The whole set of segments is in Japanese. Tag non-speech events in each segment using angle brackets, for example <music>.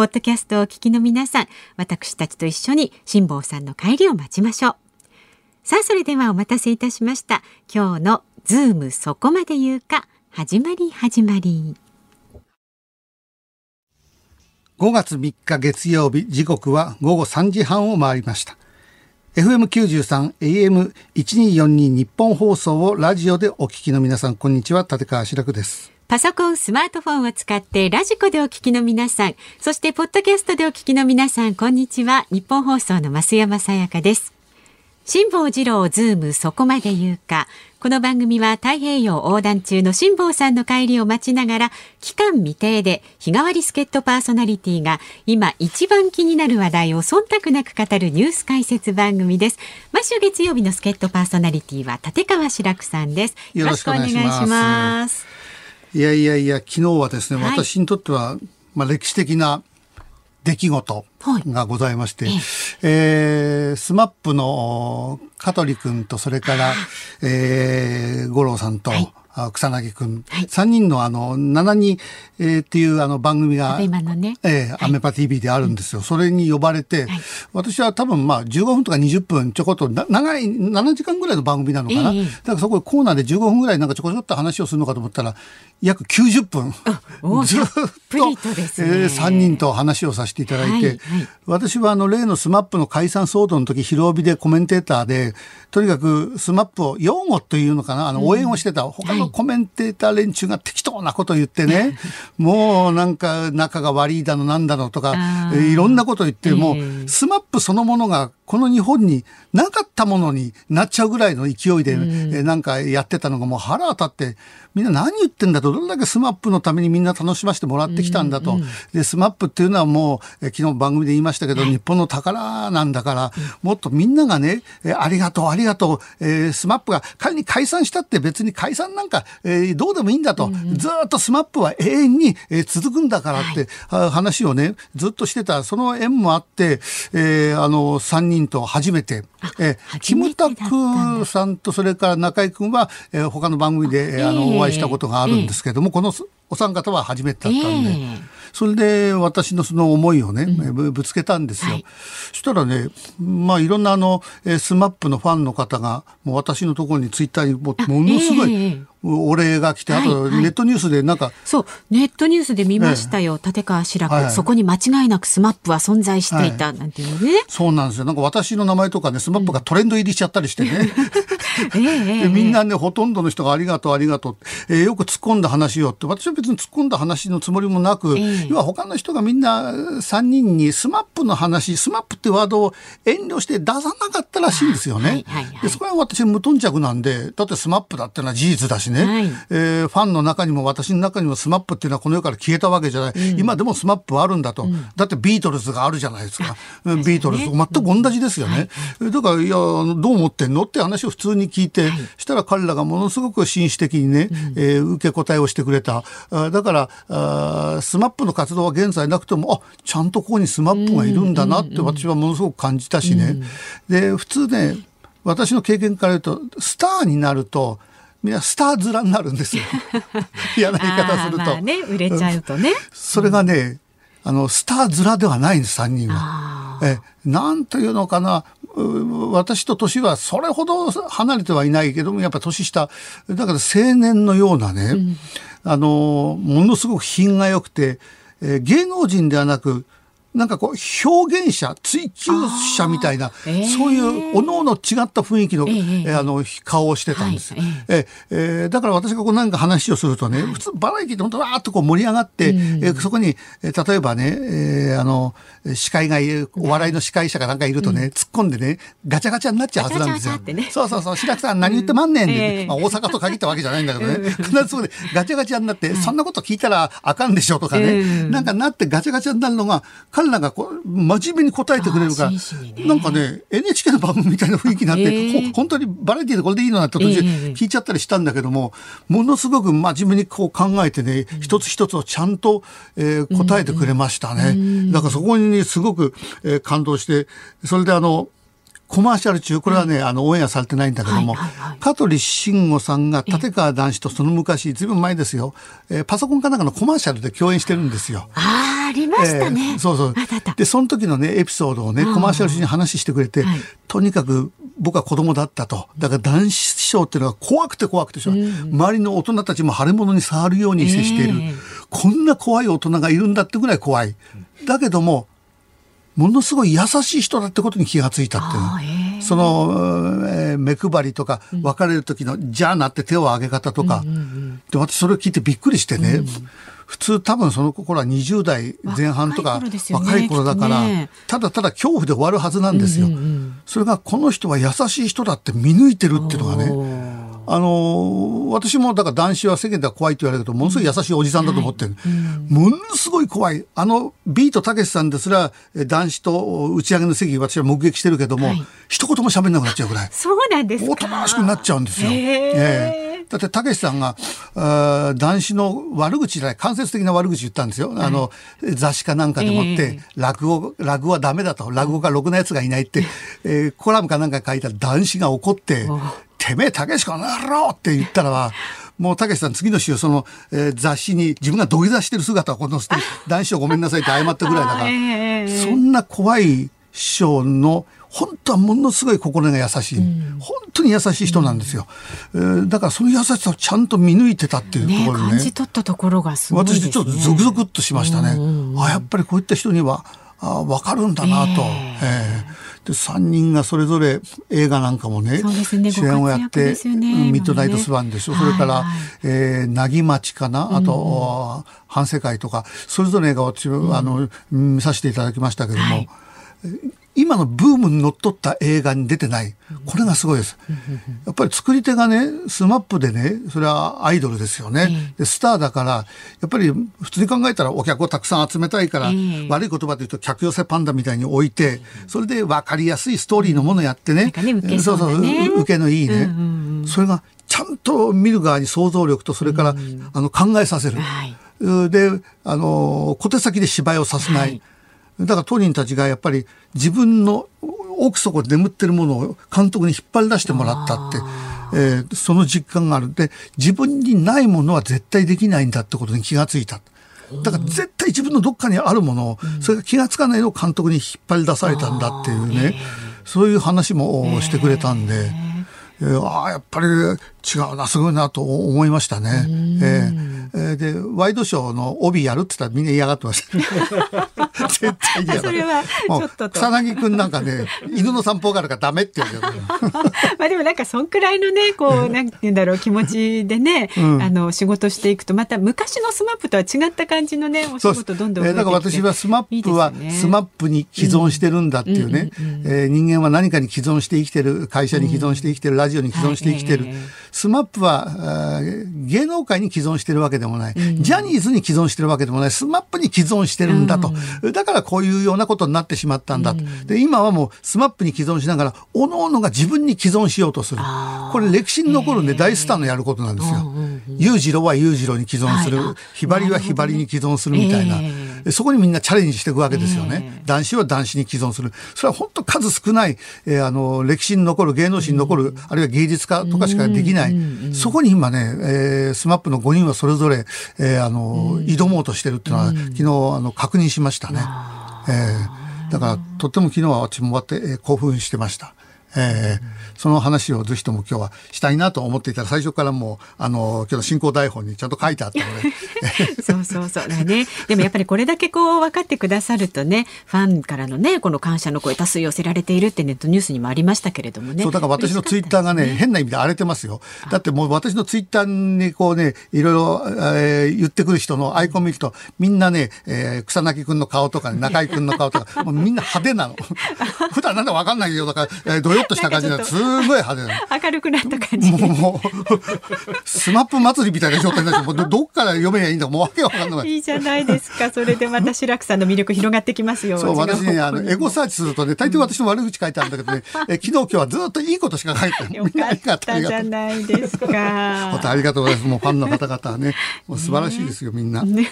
ポッドキャストをお聞きの皆さん、私たちと一緒に辛坊さんの帰りを待ちましょう。さあ、それではお待たせいたしました。今日のズームそこまで言うか、始まり始まり。5月3日月曜日、時刻は午後3時半を回りました。FM93、AM1242 ニッポン放送をラジオでお聞きの皆さん、こんにちは。立川志らくです。パソコン、スマートフォンを使ってラジコでお聞きの皆さん、そしてポッドキャストでお聞きの皆さん、こんにちは。ニッポン放送の増山さやかです。辛坊治郎ズームそこまで言うか。この番組は太平洋横断中の辛坊さんの帰りを待ちながら、期間未定で日替わり助っ人パーソナリティが今一番気になる話題を忖度なく語るニュース解説番組です。毎週月曜日の助っ人パーソナリティは立川志らくさんです。よろしくお願いします。いやいやいや、昨日はですね、はい、私にとっては、まあ、歴史的な出来事がございまして、はい、えー、スマップの香取君と、それから、えー、吾郎さんと、はい草彅くん、はい、3人のあの、ななにー、っていうあの番組が、ね、えー、アベマ TV であるんですよ。それに呼ばれて、はい、私は多分まあ15分とか20分ちょこっと、長い、7時間ぐらいの番組なのかな。えー、だからそこでコーナーで15分ぐらいなんかちょこちょっと話をするのかと思ったら、約90分。ずっと、ね。えー、3人と話をさせていただいて、はいはい、私はあの例の SMAP の解散騒動の時広帯でコメンテーターでとにかく SMAP を擁護というのかな。あの応援をしてた、他のコメンテーター連中が適当なこと言ってね、<laughs> もうなんか仲が悪いだのなんだのとかいろんなこと言ってもう SMAP そのものがこの日本になかったものになっちゃうぐらいの勢いで、えなんかやってたのがもう腹立ってみんな何言ってんだと、どれだけスマップのためにみんな楽しませてもらってきたんだと。で、スマップっていうのはもう、え昨日番組で言いましたけど、日本の宝なんだから、もっとみんながね、えありがとう、ありがとう、えー、スマップが仮に解散したって別に解散なんか、えー、どうでもいいんだと。ずっとスマップは永遠に、えー、続くんだからって、はい、話をね、ずっとしてた、その縁もあって、えー、あの、3人と初めて、えー、キムタクさんとそれから中居君は、えー、他の番組で、えー、あのお会いしたことがあるんですけれども、えー、このお三方は初めてだったんで、えー、それで私のその思いをね、うん、ぶつけたんですよ。はい、そしたらね、まあいろんなあの、スマップのファンの方が、もう私のところにツイッターにもものすごい、お礼が来て、あとネットニュースでなんか、はいはい、そう、ネットニュースで見ましたよ、ええ、立川志らく、はい、そこに間違いなくスマップは存在していた、なんていうね、そうなんですよ。なんか私の名前とかね、スマップがトレンド入りしちゃったりしてね。<laughs> ええ、みんなね、ほとんどの人がありがとう、ありがとう、えー、よく突っ込んだ話をって、私は別に突っ込んだ話のつもりもなく、え要は他の人がみんな3人にスマップの話、スマップってワードを遠慮して出さなかったらしいんですよね。でそこは私無頓着なんで、だってスマップだってのは事実だしね。はい、えー、ファンの中にも私の中にもスマップっていうのはこの世から消えたわけじゃない、うん、今でもスマップはあるんだと、うん、だってビートルズがあるじゃないですか、ビートルズ全く同じですよね、はい、だからいやどう思ってんのって話を普通に聞いて、はい、したら彼らがものすごく紳士的にね、うん、えー、受け答えをしてくれたあだからあスマップの活動は現在なくてもあちゃんとここにスマップがいるんだなって私はものすごく感じたしね、で普通ね私の経験から言うとスターになるとみんなスター面になるんですよ。<laughs> 嫌な言い方すると。まあね、売れちゃうとね。それがね、あの、スター面ではないんです、3人は。え、なんというのかな、私と年はそれほど離れてはいないけども、やっぱ年下、だから青年のようなね、うん、あの、ものすごく品が良くて、えー、芸能人ではなく、なんかこう表現者追求者みたいな、えー、そういうおのおの違った雰囲気の,、えー、あの顔をしてたんです。よ、はい、ええ。ー、だから私がこうなんか話をするとね、はい、普通バラエティって本当わーっとこう盛り上がって、うん、えー、そこに、えー、例えばね、えー、あの司会がいるお笑いの司会者がなんかいるとね、うん、突っ込んでねガチャガチャになっちゃうはずなんですよ。ね、そうそうそう白木さん何言ってまんねんって、うん、まあ、大阪と限ったわけじゃないんだけどね。必ずそこでガチャガチャになって、そんなこと聞いたらあかんでしょとかね、なんかなってガチャガチャになるのが彼らがこう真面目に答えてくれるから、ね、なんかね NHK の番組みたいな雰囲気になって、えー、本当にバラエティーでこれでいいのなって途中聞いちゃったりしたんだけども、えー、ものすごく真面目にこう考えてね、うん、一つ一つをちゃんと、えー、答えてくれましたね、うん、だからそこにすごく、えー、感動してそれであのコマーシャル中、これはね、あの、オンエアされてないんだけども、香取慎吾さんが立川談志とその昔、ずいぶん前ですよ、えー、パソコンかなんかのコマーシャルで共演してるんですよ。ああ、ありましたね。えー、そうそう。で、その時のね、エピソードをね、コマーシャル中に話してくれて、とにかく僕は子供だったと。だから男子師匠っていうのは怖くて怖くてしょ、うん、周りの大人たちも腫れ物に触るように接している、えー、こんな怖い大人がいるんだってぐらい怖い。だけども、ものすごい優しい人だってことに気がついたっていう、その、えー、目配りとか別れる時の「じゃあな」って手を挙げ方とか、で私それを聞いてびっくりしてね、うん、普通多分その頃は20代前半とか若い頃だから、ただただ恐怖で終わるはずなんですよ、それがこの人は優しい人だって見抜いてるっていうのがねあの私もだから男子は世間では怖いって言われるけどものすごい優しいおじさんだと思ってる、ものすごい怖い。あのビートたけしさんですら男子と打ち上げの席私は目撃してるけども、はい、一言も喋んなくなっちゃうぐらい。そうなんですおとなしくなっちゃうんですよ。えーだって、たけしさんが、あ男子の悪口じゃない、間接的な悪口言ったんですよ。はい、あの、雑誌かなんかでもって、落語、落語はダメだと、落語がろくなやつがいないって、<laughs> えー、コラムかなんか書いた男子が怒って、てめえ、たけしこの野郎って言ったらは、もうたけしさん次の週その、えー、雑誌に自分が土下座してる姿をこの男子をごめんなさいって謝ったぐらいだから、<laughs> そんな怖い師匠の本当はものすごい心が優しい、うん、本当に優しい人なんですよ、うん、えー、だからその優しさをちゃんと見抜いてたっていうところにね、ね、感じ取ったところがすごい、ね、私ちょっとゾクゾクっとしましたね、うん、あやっぱりこういった人にはあ分かるんだなと、え。ー、えー、で3人がそれぞれ映画なんかもね、ね、主演をやって、ね、ミッドナイトスワンでしょ、ね、それから、えー、なぎ町かな？あと、うん、反世界とかそれぞれ映画を私、うん、あの見させていただきましたけども、はい今のブームにのっとった映画に出てない。これがすごいです。やっぱり作り手がね、スマップでね、それはアイドルですよね。でスターだから、やっぱり普通に考えたらお客をたくさん集めたいから、悪い言葉で言うと客寄せパンダみたいに置いて、それで分かりやすいストーリーのものやってね。そうそう、受けのいいね。それがちゃんと見る側に想像力と、それから、あの考えさせる。で、あの、小手先で芝居をさせない。だから当人たちがやっぱり自分の奥底で眠ってるものを監督に引っ張り出してもらったって、えー、その実感がある。で、自分にないものは絶対できないんだってことに気がついた。だから絶対自分のどっかにあるものを、それが気がつかないのを監督に引っ張り出されたんだっていうね、そういう話もしてくれたんで、えー、ああ、やっぱり違うな、すごいなと思いましたね。えー、で、ワイドショーの帯やるって言ったらみんな嫌がってました。絶対嫌だ。それはちょっと草彅くんなんかね、犬の散歩があるからダメって言うけど。<laughs> まあでもなんかそんくらいのね、こう、なんて言うんだろう、気持ちでね、うん、あの、仕事していくと、また昔のスマップとは違った感じのね、お仕事どんどんえー、だから私はスマップは、スマップに依存してるんだっていうね、え人間は何かに依存して生きてる、会社に依存して生きてる、ラジオに依存して生きてる。はいえースマップは芸能界に依存してるわけでもない、うん、ジャニーズに依存してるわけでもない。スマップに依存してるんだと、うん、だからこういうようなことになってしまったんだと、うん、で今はもうスマップに依存しながらおのおのが自分に依存しようとする。これ歴史に残るんで大スターのやることなんですよ。裕次郎は裕次郎に依存する、ひばりはひばりに依存するみたいな、そこにみんなチャレンジしていくわけですよね。談志は談志に依存する。それは本当数少ない、えー、あの歴史に残る芸能史に残る、あるいは芸術家とかしかできない、そこに今ね、えー、スマップの5人はそれぞれ、えー、あの、挑もうとしてるっていうのは、昨日あの確認しましたね。えー、だからとっても昨日は私も終わって、えー、興奮してました。えー、その話をぜひとも今日はしたいなと思っていたら最初からもうあの今日の進行台本にちゃんと書いてあったので。<laughs> そうそうそうだね。でもやっぱりこれだけこう分かってくださるとねファンからのねこの感謝の声多数寄せられているってネットニュースにもありましたけれどもね。そうだから私のツイッターがね、ね、変な意味で荒れてますよ。だってもう私のツイッターにこうねいろいろ、えー、言ってくる人のアイコン見るとみんなね、えー、草薙君の顔とか、ね、中居君の顔とかもうみんな派手なの。<laughs> 普段なんだか分かんないけどだから、えー、どよっとした感じですごい派手なの <laughs> 明るくなった感じ。もう、スマップ祭りみたいな状態になって、どっから読めばいいんだもうわけわかんない。いいじゃないですか。それでまた志らくさんの魅力広がってきますよ。そう、私ね、あの、エゴサーチするとね、大抵私の悪口書いてあるんだけどね、え昨日今日はずっといいことしか書いてない。<laughs> よかったじゃないですか。本当ありがとうございます。もうファンの方々はね、もう素晴らしいですよ、みんな。ね、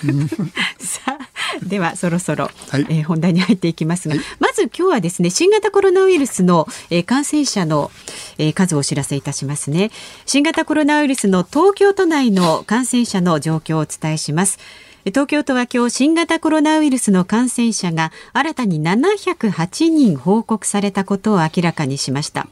さあ、<laughs> ではそろそろ、はい、えー、本題に入っていきますが、はい、まず今日はですね、新型コロナウイルスの、えー、感染者の、えー、数をお知らせいたしますね。新型コロナウイルスの東京都内の感染者の状況をお伝えします。東京都は今日新型コロナウイルスの感染者が新たに708人報告されたことを明らかにしました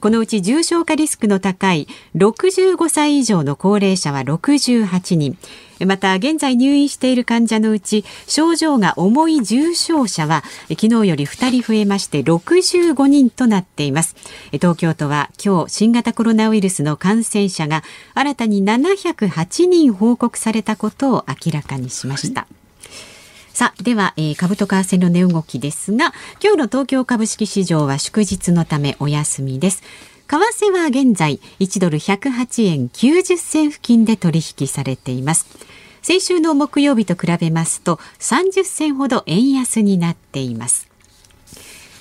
このうち重症化リスクの高い65歳以上の高齢者は68人また現在入院している患者のうち症状が重い重症者は昨日より2人増えまして65人となっています東京都は今日新型コロナウイルスの感染者が新たに708人報告されたことを明らかにしました、はいさあ、では、えー、株と為替の値動きですが、今日の東京株式市場は祝日のためお休みです。為替は現在1ドル108円90銭付近で取引されています。先週の木曜日と比べますと30銭ほど円安になっています。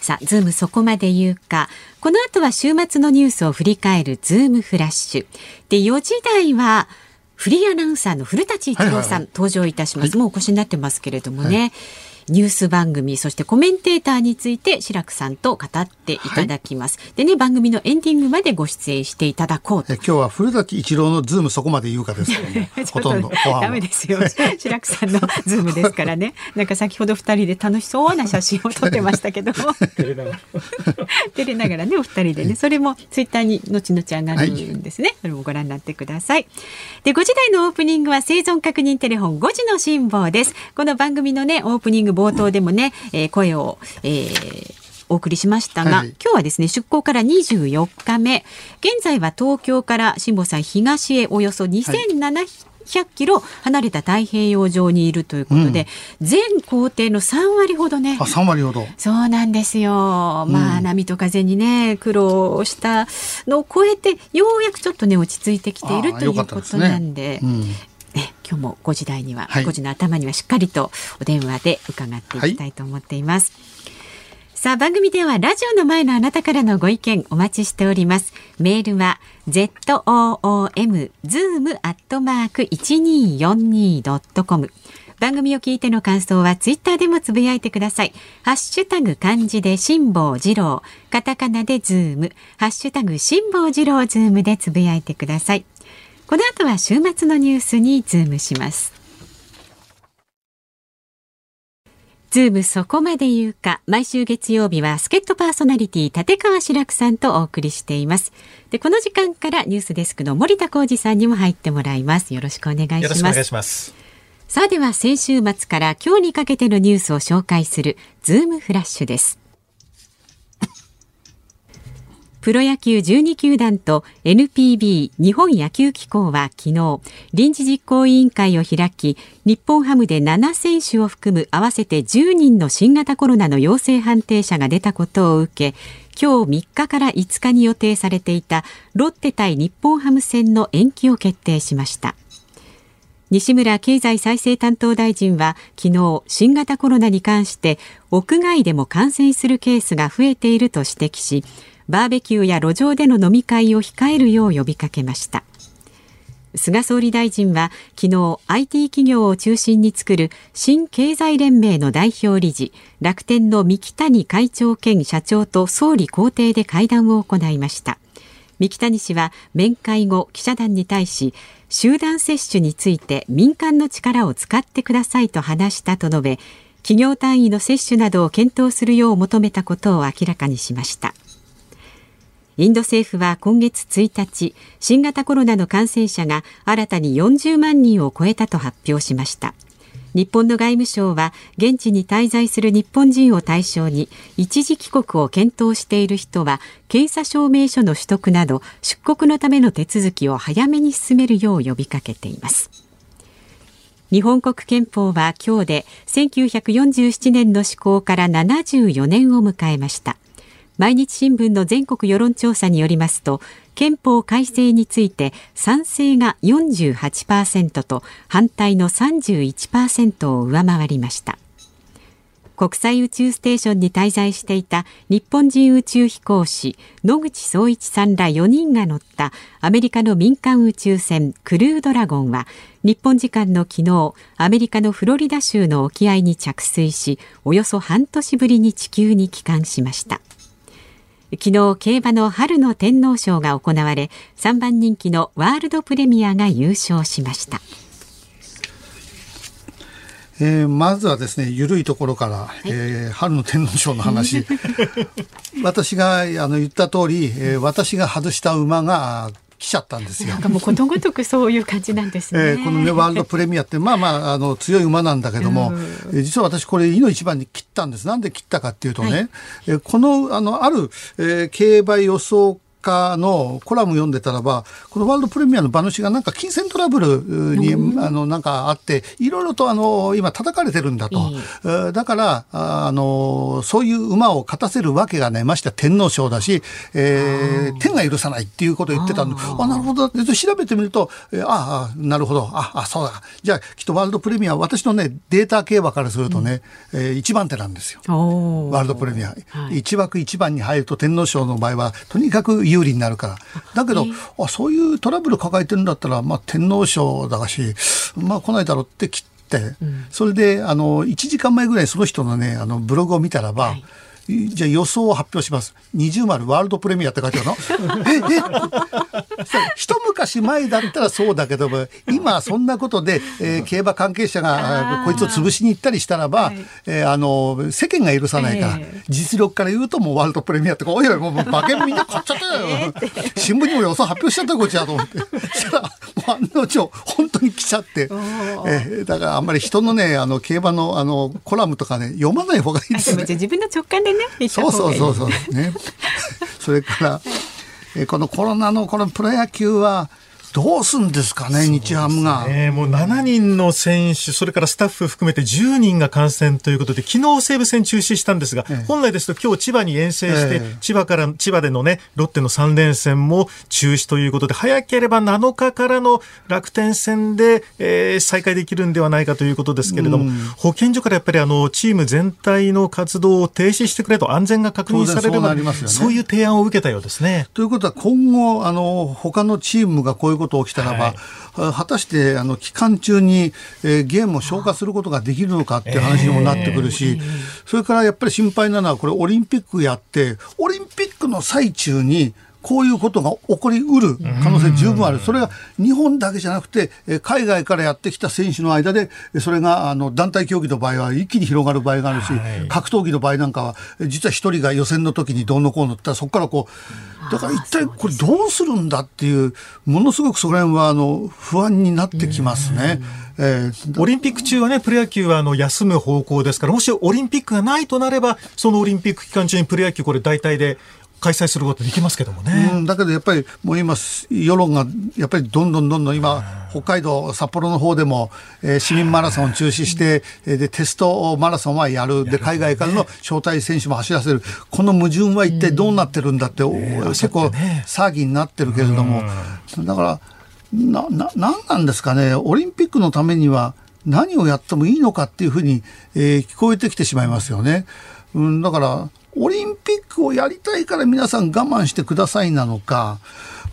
さあズームそこまで言うか。この後は週末のニュースを振り返るズームフラッシュ。で4時台はフリーアナウンサーの古舘伊知郎さん、はいはいはい、登場いたします、はい、もうお越しになってますけれどもね、はいニュース番組そしてコメンテーターについて志らくさんと語っていただきます、はい、でね番組のエンディングまでご出演していただこうと。今日は古舘伊知郎のズームそこまで言うかですからね <laughs> ほとんどダメですよ。志らくさんのズームですからね。なんか先ほど二人で楽しそうな写真を撮ってましたけども。<laughs> 照れながらねお二人でね。それもツイッターに後々上がるんですね、はい、それもご覧になってください。で5時台のオープニングは生存確認テレフォン5時の辛抱です。この番組のねオープニング冒頭でもね、えー、声を、えー、お送りしましたが、はい、今日はですね出港から24日目。現在は東京から辛坊さん東へおよそ2700、100キロ離れた太平洋上にいるということで、うん、全行程の3割ほどね。あ、3割ほど。そうなんですよ。まあ、波と風にね、苦労したのを超えて、ようやくちょっとね、落ち着いてきているということなんで、ね、今日も5時台には、はい、5時の頭にはしっかりとお電話で伺っていきたいと思っています。はい、さあ番組ではラジオの前のあなたからのご意見お待ちしております。メールは z o o m zoom アットマーク一二四二ドットコム。番組を聞いての感想はツイッターでもつぶやいてください。ハッシュタグ漢字で辛坊治郎、カタカナでズーム、ハッシュタグ辛坊治郎ズームでつぶやいてください。この後は週末のニュースにズームします。ズームそこまで言うか。毎週月曜日は助っ人パーソナリティ立川志らくさんとお送りしています。でこの時間からニュースデスクの森田耕次さんにも入ってもらいます。よろしくお願いします。さあでは先週末から今日にかけてのニュースを紹介するズームフラッシュですプロ野球12球団と NPB 日本野球機構は昨日臨時実行委員会を開き日本ハムで7選手を含む合わせて10人の新型コロナの陽性判定者が出たことを受け今日3日から5日に予定されていたロッテ対日本ハム戦の延期を決定しました。西村経済再生担当大臣は昨日新型コロナに関して屋外でも感染するケースが増えていると指摘しバーベキューや路上での飲み会を控えるよう呼びかけました。菅総理大臣は昨日 IT 企業を中心に作る新経済連盟の代表理事楽天の三木谷会長兼社長と総理公邸で会談を行いました。三木谷氏は面会後記者団に対し集団接種について民間の力を使ってくださいと話したと述べ企業単位の接種などを検討するよう求めたことを明らかにしました。インド政府は今月1日新型コロナの感染者が新たに40万人を超えたと発表しました。日本の外務省は現地に滞在する日本人を対象に一時帰国を検討している人は検査証明書の取得など出国のための手続きを早めに進めるよう呼びかけています。日本国憲法は今日で1947年の施行から74年を迎えました。毎日新聞の全国世論調査によりますと憲法改正について賛成が48%と反対の31%を上回りました。国際宇宙ステーションに滞在していた日本人宇宙飛行士野口聡一さんら4人が乗ったアメリカの民間宇宙船クルードラゴンは日本時間の昨日アメリカのフロリダ州の沖合に着水しおよそ半年ぶりに地球に帰還しました。昨日競馬の春の天皇賞が行われ3番人気のワールドプレミアが優勝しました。えー、まずはですね緩いところから、はい、えー、春の天皇賞の話。<laughs> 私があの言った通り、えー、私が外した馬が来ちゃったんですよ。なんかもうことごとくそういう感じなんですね。えー、このねワールドプレミアってまあまああの強い馬なんだけども、えー、実は私これいの一番に切ったんです。なんで切ったかっていうとね、はい、えー、このあのある、えー、競馬予想家のコラム読んでたらば、このワールドプレミアの馬主がなんか金銭トラブルに、あの、なんかあって、いろいろとあの、今叩かれてるんだと。えだから、あの、そういう馬を勝たせるわけがね、まして天皇賞だし、えー、天が許さないっていうことを言ってたんで、あ、なるほど。調べてみると、えー、ああ、なるほど。あ、あ、そうだ。じゃあ、きっとワールドプレミア、私のね、データ競馬からするとね、うん、えー、一番手なんですよ。ワールドプレミア。はい、1枠1番に入ると天皇賞の場合は、とにかく有利になるから。だけど、あそういうトラブル抱えてるんだったら、まあ、天皇賞だし、まあ、来ないだろうって切って、うん、それで、あの、1時間前ぐらいその人のね、あの、ブログを見たらば、はいじゃあ予想を発表します。二重丸ワールドプレミアって書いてあるの？え、え？一昔前だったらそうだけども、今そんなことで、えー、競馬関係者がこいつを潰しに行ったりしたらば、はい、えー、あの、世間が許さないから、えー、実力から言うともうワールドプレミアっておいおい、もう馬券みんな買っちゃったよ。<laughs> 新聞にも予想発表しちゃったこっちだと思って。そしたら、もう案の定、本当に来ちゃって、えー、だからあんまり人のね、あの、競馬のあの、コラムとかね、読まない方がいいですね。自分の直感でね、そうそうそうそう。ね。それから、えこのコロナのこのプロ野球はどうすんですかね、日ハムが。ね、もう7人の選手、それからスタッフ含めて10人が感染ということで、昨日西武戦中止したんですが、ええ、本来ですと今日千葉に遠征して、え、千葉から、千葉でのね、ロッテの3連戦も中止ということで、早ければ7日からの楽天戦で、えー、再開できるんではないかということですけれども、保健所からやっぱりあの、チーム全体の活動を停止してくれと安全が確認されれば、そう、ね,、そういう提案を受けたようですね。ということは今後、あの、他のチームがこういうこと起きたらば、はい、果たしてあの期間中に、えー、ゲームを消化することができるのかっていう話にもなってくるし、えー、それからやっぱり心配なのはこれオリンピックやってオリンピックの最中にこういうことが起こりうる可能性十分ある。それが日本だけじゃなくて、海外からやってきた選手の間で、それがあの団体競技の場合は一気に広がる場合があるし、はい、格闘技の場合なんかは、実は一人が予選の時にどうのこうのってそこからこう、だから一体これどうするんだっていう、ものすごくそこら辺はあの不安になってきますね。えー、オリンピック中はね、プロ野球はあの休む方向ですから、もしオリンピックがないとなれば、そのオリンピック期間中にプロ野球、これ、大体で開催することできますけどもね。うん、だけどやっぱりもう今世論がやっぱりどんどんどんどん今北海道札幌の方でも、えー、市民マラソンを中止して、えー、でテストマラソンはやる。で海外からの招待選手も走らせる。この矛盾は一体どうなってるんだって、うん、結構騒ぎになってるけれども、だからなななんなんですかね。オリンピックのためには何をやってもいいのかっていうふうに、えー、聞こえてきてしまいますよね。うん、だからオリンピックをやりたいから皆さん我慢してくださいなのか、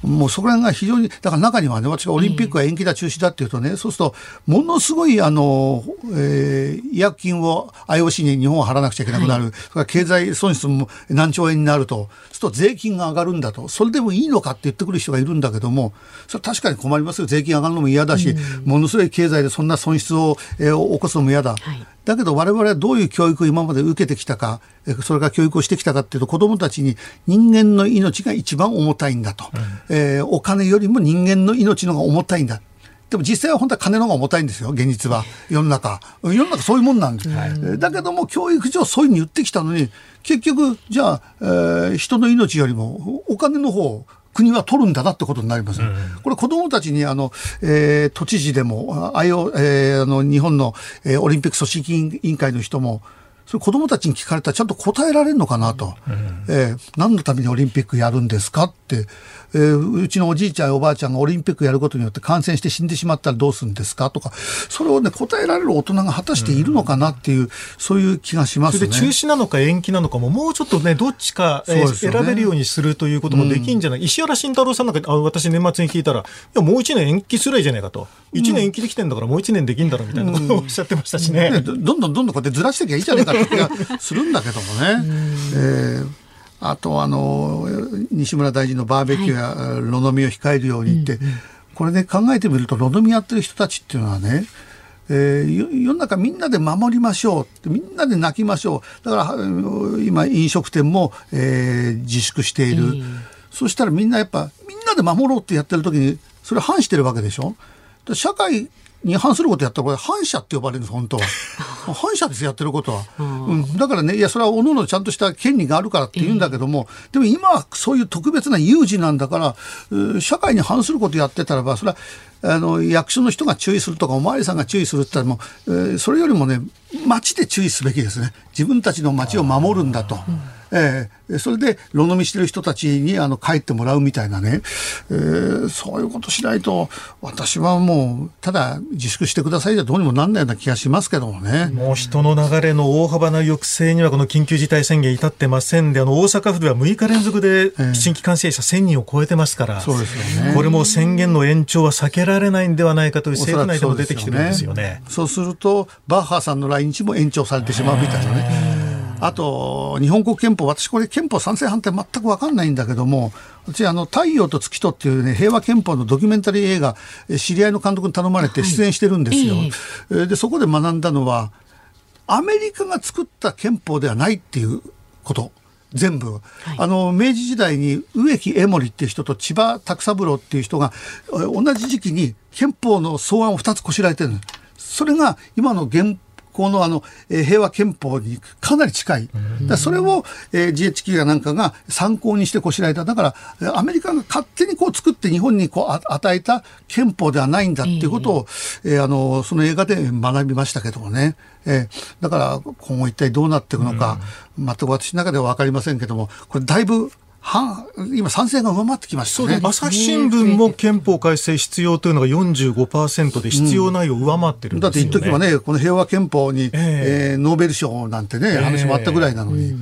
もうそこら辺が非常に、だから中にはね、私がオリンピックは延期だ、中止だっていうとね、そうすると、ものすごい、あの、えー、医薬金を IOC に日本は払わなくちゃいけなくなる。はい、それから経済損失も何兆円になると。すると税金が上がるんだと。それでもいいのかって言ってくる人がいるんだけども、それ確かに困りますよ。税金上がるのも嫌だし、うん、ものすごい経済でそんな損失を、えー、起こすのも嫌だ。はいだけど我々はどういう教育を今まで受けてきたか、それから教育をしてきたかっていうと子供たちに人間の命が一番重たいんだと。うん、えー、お金よりも人間の命の方が重たいんだ。でも実際は本当は金の方が重たいんですよ、現実は。世の中。世の中そういうもんなんです。はい、だけども教育上そういうふうに言ってきたのに、結局、じゃあ、えー、人の命よりもお金の方国は取るんだなってことになります。うん、これ子供たちにあの、えー、都知事でも、あよ、えー、あの、日本の、えー、オリンピック組織委員会の人も、それ子供たちに聞かれたらちゃんと答えられるのかなと。うん、えー、何のためにオリンピックやるんですかって、えー、うちのおじいちゃんやおばあちゃんがオリンピックやることによって感染して死んでしまったらどうするんですか？とか、それをね、答えられる大人が果たしているのかなっていう、うん、そういう気がしますね。中止なのか延期なのかも、もうちょっとね、どっちか、えー、選べるようにするということもできんじゃない、うん、石原慎太郎さんなんか、あ私年末に聞いたら、いや、もう1年延期するいいじゃないかと。1年延期できてんだからもう1年できんだろうみたいなことをおっしゃってましたしね。ねどんどんどんどんこうやってずらしていけばいいじゃないかって気がするんだけどもね。えーあとあの西村大臣のバーベキューやロノミを控えるようにって、はいこれね考えてみるとロノミやってる人たちっていうのはねえー、世の中みんなで守りましょうみんなで泣きましょう。だから今飲食店も、えー、自粛している、えー、そしたらみんなやっぱみんなで守ろうってやってる時にそれ反してるわけでしょ？社会に反することやったらこれ反社って呼ばれるんです本当は。<laughs> 反社ですやってることは、うん、だからねいやそれはおのおのちゃんとした権利があるからって言うんだけども、えー、でも今はそういう特別な有事なんだから社会に反することやってたらばそれはあの役所の人が注意するとかお巡りさんが注意するって言ったらもう、えー、それよりもね町で注意すべきですね。自分たちの町を守るんだと。えー、それで炉飲みしてる人たちにあの帰ってもらうみたいなね、えー、そういうことしないと私はもうただ自粛してくださいじゃどうにもなんないような気がしますけどもね。もう人の流れの大幅な抑制にはこの緊急事態宣言至ってませんであの大阪府では6日連続で新規感染者1000人を超えてますから、えー、そうですよね、これも宣言の延長は避けられないんではないかという政府内でも出てきてるんですよね。そうするとバッハさんの来日も延長されてしまうみたいなね。あと、日本国憲法、私これ憲法賛成反対全く分かんないんだけども、私、あの、太陽と月とっていうね、平和憲法のドキュメンタリー映画、知り合いの監督に頼まれて出演してるんですよ。はい、で、そこで学んだのは、アメリカが作った憲法ではないっていうこと。全部、はい、あの明治時代に植木江森っていう人と千葉拓三郎っていう人が同じ時期に憲法の草案を2つこしらえてるそれが今の原このあの、えー、平和憲法にかなり近い。だそれを、えー、GHQ やなんかが参考にしてこしらえた。だから、アメリカが勝手にこう作って日本にこう与えた憲法ではないんだっていうことを、えー、えー、あの、その映画で学びましたけどもね。えー、だから今後一体どうなっていくのか、全く私の中では分かりませんけども、これだいぶは今、賛成が上回ってきましたね朝日新聞も憲法改正必要というのが45%で、必要ないを上回ってるんですよ、ね、だって一時はね、この平和憲法に、えー、えー、ノーベル賞なんてね、話もあったぐらいなのに。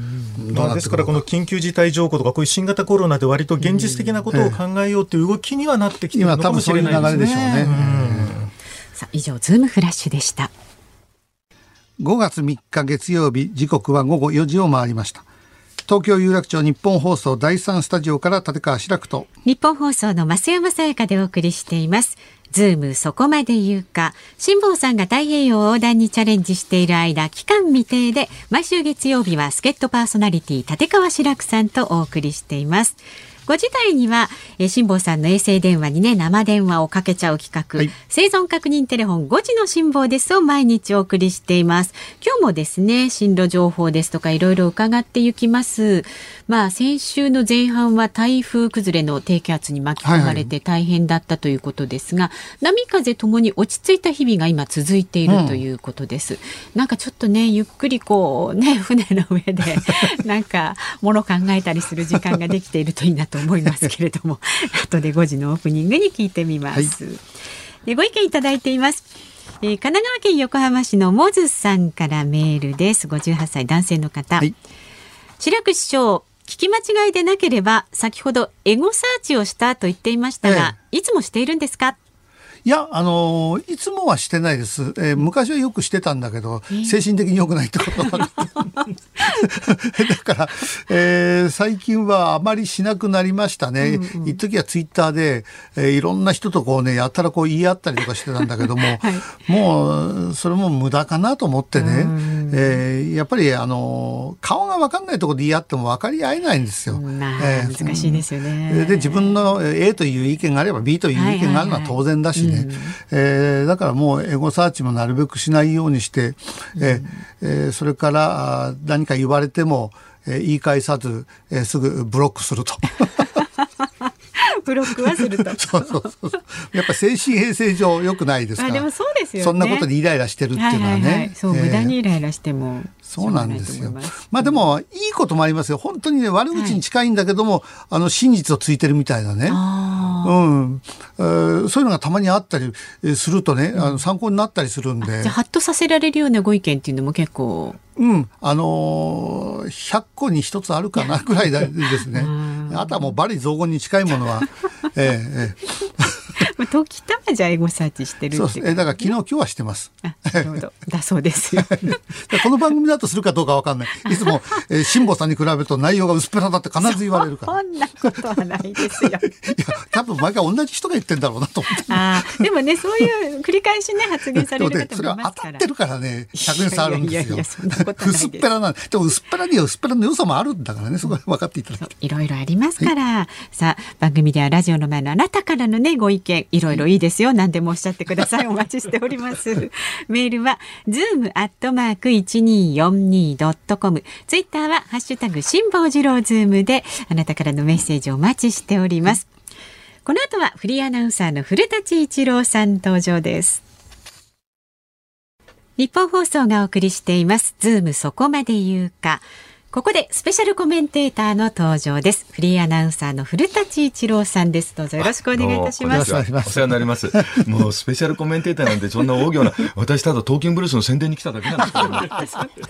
まあ、ですから、この緊急事態条項とか、こういう新型コロナで割と現実的なことを考えようという動きにはなってきてるのかもしれないですね。でしょうね。さあ、以上、ズームフラッシュでした。5月3日月曜日、時刻は午後4時を回りました。東京有楽町日本放送第三スタジオから立川志らくと。日本放送の増山さやかでお送りしています。ズームそこまで言うか。辛坊さんが太平洋横断にチャレンジしている間期間未定で毎週月曜日は助っ人パーソナリティ立川志らくさんとお送りしています。5時台には、えー、辛坊さんの衛星電話にね、生電話をかけちゃう企画、はい、生存確認テレフォン5時の辛坊ですを毎日お送りしています。今日もですね、進路情報ですとかいろいろ伺っていきます。まあ、先週の前半は台風崩れの低気圧に巻き込まれて大変だったということですが、はいはい、波風ともに落ち着いた日々が今続いているということです。うん、なんかちょっとね、ゆっくりこうね、船の上で、<laughs> なんか、もの考えたりする時間ができているといいなと思いますけれども <laughs> 後で5時のオープニングに聞いてみます。はい、でご意見いただいています。えー、神奈川県横浜市のモズさんからメールです。58歳男性の方。はい、白く師匠、聞き間違いでなければ先ほどエゴサーチをしたと言っていましたが、ええ、いつもしているんですか？いや、あのー、いつもはしてないです。えー、昔はよくしてたんだけど、精神的に良くないってことが <laughs> だから、えー、最近はあまりしなくなりましたね。うんうん、一時はツイッターで、えー、いろんな人とこうね、やったらこう言い合ったりとかしてたんだけども、<laughs> はい、もう、それも無駄かなと思ってね、えー、やっぱり、あの、顔が分かんないところで言い合っても分かり合えないんですよ。えー、難しいですよね。で、自分の A という意見があれば B という意見があるのは当然だしね。えだからもうエゴサーチもなるべくしないようにして、えー、それから何か言われても、えー、言い返さず、えー、すぐブロックすると。<laughs> ブロックはすると。<laughs> そうそうそう。やっぱ精神衛生上良くないですか？ら。でもそうですよ、ね、そんなことにイライラしてるっていうのはね。はいはいはい、そう、えー、無駄にイライラしても。そうなんですよ。まあでも、いいこともありますよ。本当にね、悪口に近いんだけども、はい、あの、真実をついてるみたいなね。うん、えー、そういうのがたまにあったりするとね、うん、あの参考になったりするんで。じゃハッとさせられるようなご意見っていうのも結構。うん、あのー、100個に1つあるかなぐらいですね。<laughs> あとはもうバリ雑言に近いものは、<laughs> ええええまあ、時たまじゃエゴサーチしてるそうえだから昨日今日はしてます。なるほど。だそうですよ。<laughs> この番組だとするかどうかわかんない。いつも、えー、辛坊さんに比べると内容が薄っぺらだって必ず言われるから。そんなことはないですよ。<laughs> いや、多分毎回同じ人が言ってんだろうなと思って。ああ、でもね、そういう繰り返しね、発言される方もいますから。それは当たってるからね、100円差あるんですよ。いやいやそんなこと薄っぺらなでも薄っぺらには薄っぺらの良さもあるんだからね、そこは分かっていただいて。いろいろありますから、はい、さあ、番組ではラジオの前のあなたからのね、ご意見、いろいろいいですよ。何でもおっしゃってください。お待ちしております。<laughs> メールは、ズームアットマーク 1242.com。ツイッターは、ハッシュタグ、辛坊治郎ズームで、あなたからのメッセージをお待ちしております。この後は、フリーアナウンサーの古舘伊知郎さん登場です。ニッポン放送がお送りしています。ズームそこまで言うか。ここでスペシャルコメンテーターの登場です。フリーアナウンサーの古舘伊知郎さんです。どうぞよろしくお願いいたします。お世話になります。<laughs> もうスペシャルコメンテーターなんてそんな大仰な、私ただトーキングブルースの宣伝に来ただけなんですけど、ね、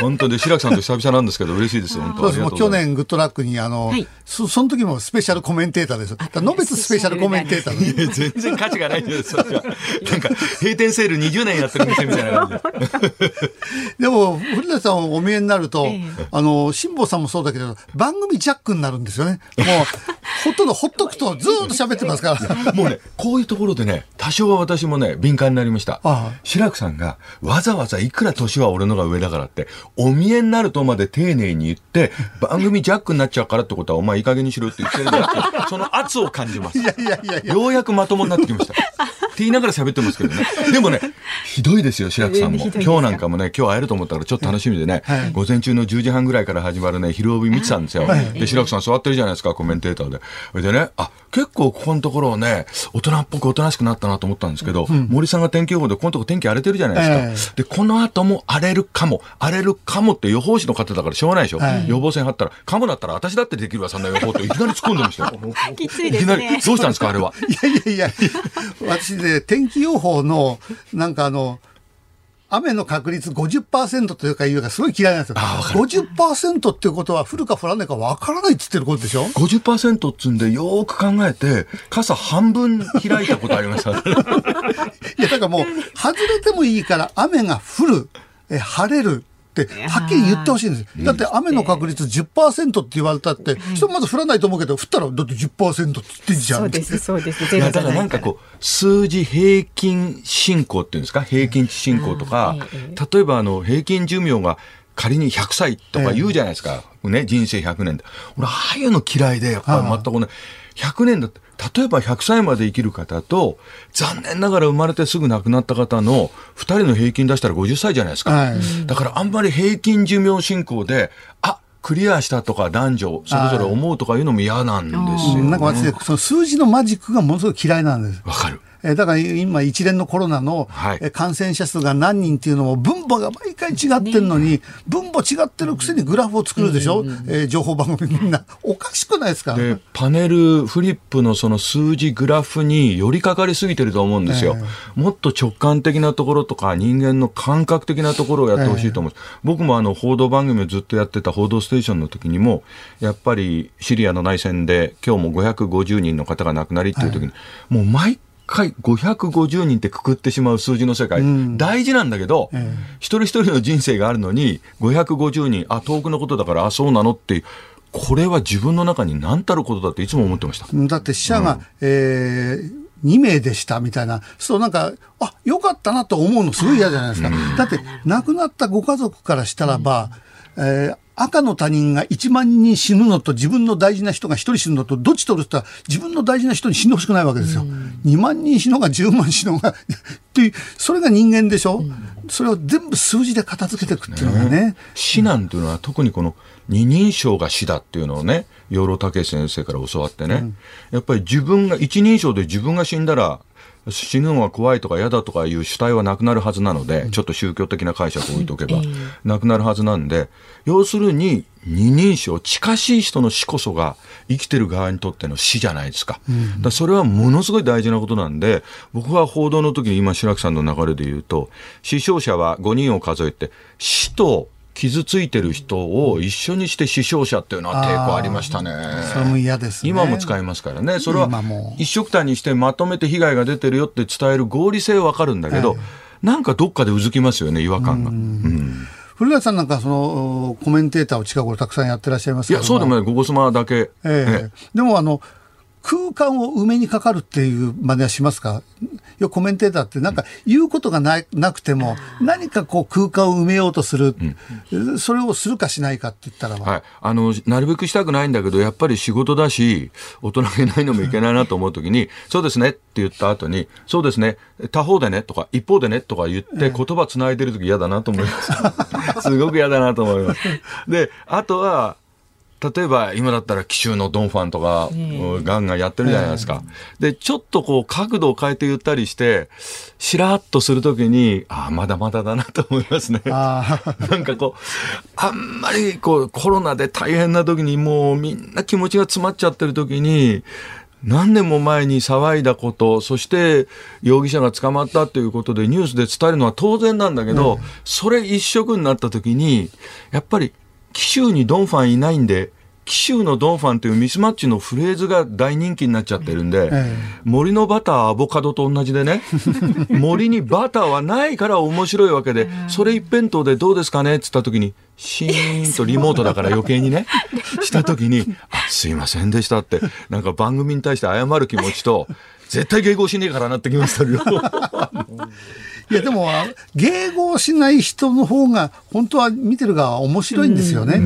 本当で志らくさんと久々なんですけど嬉しいです本当。そう去年グッドラックにあの、はい、そその時もスペシャルコメンテーターです。のべつスペシャルコメンテーター。全然価値がないです。なんか閉店セール20年やってる店みたいな感じ。<laughs> でも古舘さんお見えになると、えー、あの辛坊さんもそうだけど。番組ジャックになるんですよね。もう、<laughs> ほとんどほっとくとずっと喋ってますから。<laughs> もうね、こういうところでね、多少は私もね、敏感になりました。志らくさんが、わざわざいくら年は俺のが上だからって、お見えになるとまで丁寧に言って、<laughs> 番組ジャックになっちゃうからってことは、お前いい加減にしろって言ってるんだって、その圧を感じます。いやいやいやようやくまともになってきました。って言いながら喋ってますけどね。でもね、ひどいですよ、志らくさんも。今日なんかもね、今日会えると思ったからちょっと楽しみでね、はい、午前中の10時半ぐらいから始まるね、昼帯見てたんですよ。はい、で、志らくさん座ってるじゃないですか、コメンテーターで。それでね、あ、結構ここのところをね、大人っぽくおとなしくなったなと思ったんですけど、うん、森さんが天気予報でこのとこ天気荒れてるじゃないですか。で、この後も荒れるかも、荒れるかもって予報士の方だからしょうがないでしょ。予報線張ったら、かもだったら私だってできるわ、そんな予報っていきなり突っ込んでましたよ。<laughs> きついですね。どうしたんですか、あれは。<laughs> いやいやいや、私ね、天気予報の、なんかあの、雨の確率50%というかいうかすごい嫌いなんですよ。50%っていうことは降るか降らないかわからないっつってることでしょ ?50% っつんでよく考えて、傘半分開いたことありました、<laughs> いや、だからもう、外れてもいいから雨が降る、え晴れる、はっきり言ってほしいんです。だって雨の確率10%って言われたって、人まず降らないと思うけど、降ったらだって10%って言ってんじゃん。そうです、そうです。だから。なんかこう、数字平均進行っていうんですか、平均値進行とか、例えばあの、平均寿命が仮に100歳とか言うじゃないですか。ね、人生100年で。俺、ああいうの嫌いで、やっぱり全くね、100年だって、例えば100歳まで生きる方と、残念ながら生まれてすぐ亡くなった方の2人の平均出したら50歳じゃないですか。はい、だからあんまり平均寿命進行で、あクリアしたとか男女それぞれ思うとかいうのも嫌なんですよ、ね、なんか私その数字のマジックがものすごい嫌いなんです。わかる。えだから今一連のコロナの感染者数が何人っていうのも分母が毎回違ってるのに、分母違ってるくせにグラフを作るでしょ、うえ情報番組みんな。おかしくないですか？で、パネル、フリップのその数字、グラフに寄りかかりすぎてると思うんですよ。もっと直感的なところとか人間の感覚的なところをやってほしいと思う、僕もあの報道番組をずっとやってた報道ステーションの時にも、やっぱりシリアの内戦で今日も550人の方が亡くなりっていう時に、もう毎回550人ってくくってしまう数字の世界、うん、大事なんだけど、えー、一人一人の人生があるのに、550人、あ、遠くのことだから、あ、そうなの？っていう。これは自分の中に何たることだっていつも思ってました。だって死者が、うん、えー2名でしたみたいな、そうなんか、あよかったなと思うのすごい嫌じゃないですか。だって、亡くなったご家族からしたらば、えー、赤の他人が1万人死ぬのと自分の大事な人が1人死ぬのとどっち取るって言ったら自分の大事な人に死んでほしくないわけですよ。2万人死のうが10万死のうがっていうそれが人間でしょ、うそれを全部数字で片付けていくっていうのがね。ね。死なんていうのは特にこの二人称が死だっていうのをね養老孟先生から教わってね、うん、やっぱり自分が一人称で自分が死んだら死ぬのが怖いとか嫌だとかいう主体はなくなるはずなので、うん、ちょっと宗教的な解釈を置いとけば、なくなるはずなんで、要するに二人称、近しい人の死こそが生きてる側にとっての死じゃないですか。うん、だそれはものすごい大事なことなんで、僕は報道の時に今白木さんの流れで言うと、死傷者は5人を数えて、死と傷ついてる人を一緒にして死傷者っていうのは抵抗ありましたね。それも嫌です、ね、今も使いますからね。それは一緒くたにしてまとめて被害が出てるよって伝える合理性はわかるんだけど、ええ、なんかどっかでうずきますよね、違和感が。うん。古谷さんなんかそのコメンテーターを近頃たくさんやってらっしゃいますいやそうでもない、ゴゴスマだけ。え。ええ、でもあの空間を埋めにかかるっていうまではしますか？よコメンテーターってなんか言うことがななくても何かこう空間を埋めようとする、うん、それをするかしないかって言ったら。はい、あのなるべくしたくないんだけどやっぱり仕事だし大人げないのもいけないなと思う時にそうですねって言った後にそうですね他方でねとか一方でねとか言って言葉つないでる時嫌だなと思います。<laughs> すごく嫌だなと思います。であとは例えば今だったら紀州のドンファンとか、ガンガンやってるじゃないですか。で、ちょっとこう角度を変えて言ったりして、しらっとするときに、ああ、まだまだだなと思いますね。<laughs> なんかこう、あんまりこうコロナで大変な時にもうみんな気持ちが詰まっちゃってる時に、何年も前に騒いだこと、そして容疑者が捕まったということでニュースで伝えるのは当然なんだけど、それ一色になった時に、やっぱり紀州にドンファンいないんで、紀州のドンファンというミスマッチのフレーズが大人気になっちゃってるんで、ええ、森のバター、アボカドと同じでね、<laughs> 森にバターはないから面白いわけで、それ一辺倒でどうですかねって言った時に、シーンとリモートだから余計にね、<laughs> した時に、あ、すいませんでしたって、なんか番組に対して謝る気持ちと、絶対迎合しねえからなってきましたよ。<laughs> いやでも迎合しない人の方が本当は見てる側は面白いんですよね。え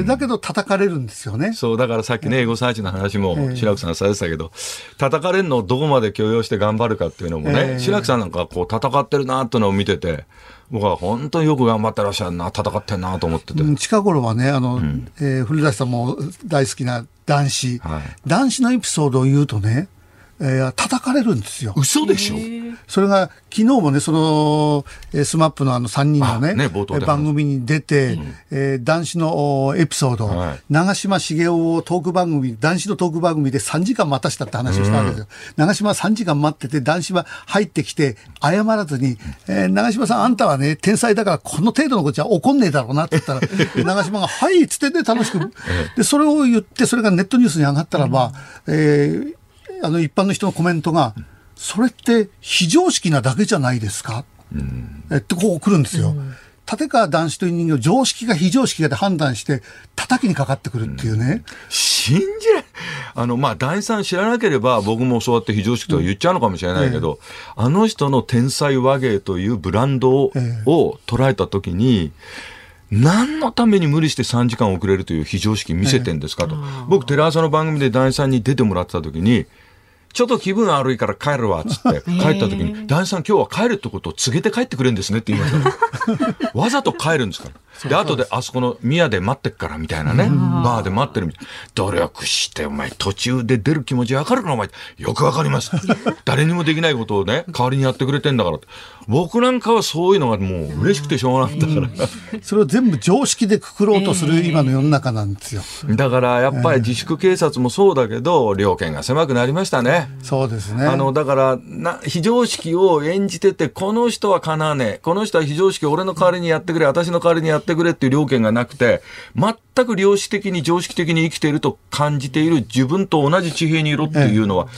ー、だけど叩かれるんですよね。そうだからさっきね、エゴサーチの話も志らくさんされてたけど、叩かれるのをどこまで許容して頑張るかっていうのもね、えー、志らくさんなんかこう戦ってるなっていうのを見てて。僕は本当によく頑張ってらっしゃるな、戦ってんなと思ってて。近頃はね、あの、うん、えー、古舘さんも大好きな談志、はい、談志のエピソードを言うとね、えー、叩かれるんですよ。嘘でしょ？それが昨日もね、その、えー、 SMAPのあの3人のね、ね番組に出て、うん、えー、男子のエピソード、はい、長嶋茂雄をトーク番組、男子のトーク番組で3時間待たしたって話をしたわけですよ。うん、長嶋3時間待ってて、男子は入ってきて、謝らずに、えー、長嶋さん、あんたはね、天才だからこの程度のことじゃ怒んねえだろうなって言ったら、<laughs> 長嶋が、はいっつってね、楽しく。で、それを言って、それがネットニュースに上がったらば、うん、えーあの一般の人のコメントが、それって非常識なだけじゃないですか、うん、えってこう来るんですよ。うん立川談志という人形、常識が非常識がで判断して、叩きにかかってくるっていうね。うん、信じない。あの、まあ、談志さん知らなければ、僕もそうやって非常識とか言っちゃうのかもしれないけど、うんええ、あの人の天才和芸というブランドを,、えを捉えたときに、何のために無理して3時間遅れるという非常識見せてんですかと。僕、テレ朝の番組で談志さんに出てもらってたときに、ちょっと気分悪いから帰るわ、つって、<laughs> 帰った時に、男子さん今日は帰るってことを告げて帰ってくれるんですねって言いました。<laughs> わざと帰るんですから。で、後であそこの宮で待ってっからみたいなね、バーで待ってるみたいな。努力して、お前途中で出る気持ちわかるかお前。よくわかります。誰にもできないことをね、代わりにやってくれてんだから。僕なんかはそういうのがもう嬉しくてしょうがなかったから。それを全部常識でくくろうとする今の世の中なんですよ。だからやっぱり自粛警察もそうだけど、料金が狭くなりましたね。そうですね。あの、だからな、非常識を演じてて、この人はかなわねえ。この人は非常識俺の代わりにやってくれ、私の代わりにやってくれっていう料金がなくて、全く良識的に常識的に生きていると感じている自分と同じ地平にいろっていうのは、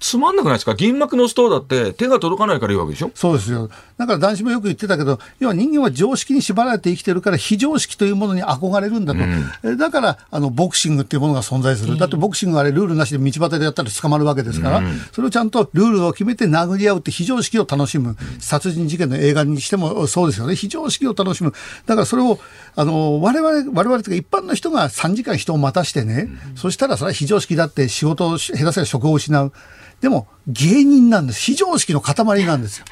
つまんなくないですか？銀幕のストーだって手が届かないからいいわけでしょ？そうですよ。だから男子もよく言ってたけど、要は人間は常識に縛られて生きてるから非常識というものに憧れるんだと。うん、だから、あの、ボクシングっていうものが存在する。だってボクシングあれルールなしで道端でやったら捕まるわけですから、うん、それをちゃんとルールを決めて殴り合うって非常識を楽しむ。殺人事件の映画にしてもそうですよね。非常識を楽しむ。だからそれを、あの、我々、我々というか一般の人が3時間人を待たしてね、うん、そしたらそれは非常識だって仕事を減らせば職を失う。でも芸人なんです。非常識の塊なんですよ。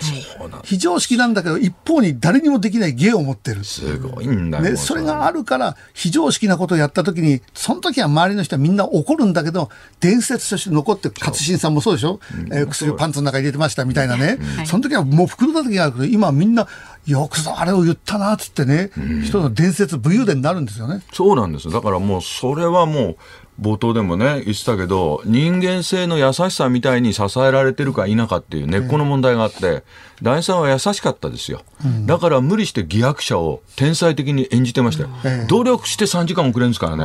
非常識なんだけど、一方に誰にもできない芸を持ってる。すごいんだね。それがあるから、非常識なことをやった時に、その時は周りの人はみんな怒るんだけど、伝説として残って、勝新さんもそうでしょ、うん、えー、薬をパンツの中に入れてましたみたいなね。うん、その時はもう袋叩きがあるけど、今みんな、よくぞあれを言ったなっつってね、うん、人の伝説、武勇伝になるんですよね。そうなんです。だからもう、それはもう、冒頭でもね、言ってたけど、人間性の優しさみたいに支えられてるか否かっていう根っこの問題があって、大さんは優しかったですよ、うん、だから無理して偽悪者を天才的に演じてましたよ、うん、努力して3時間遅れるんですからね、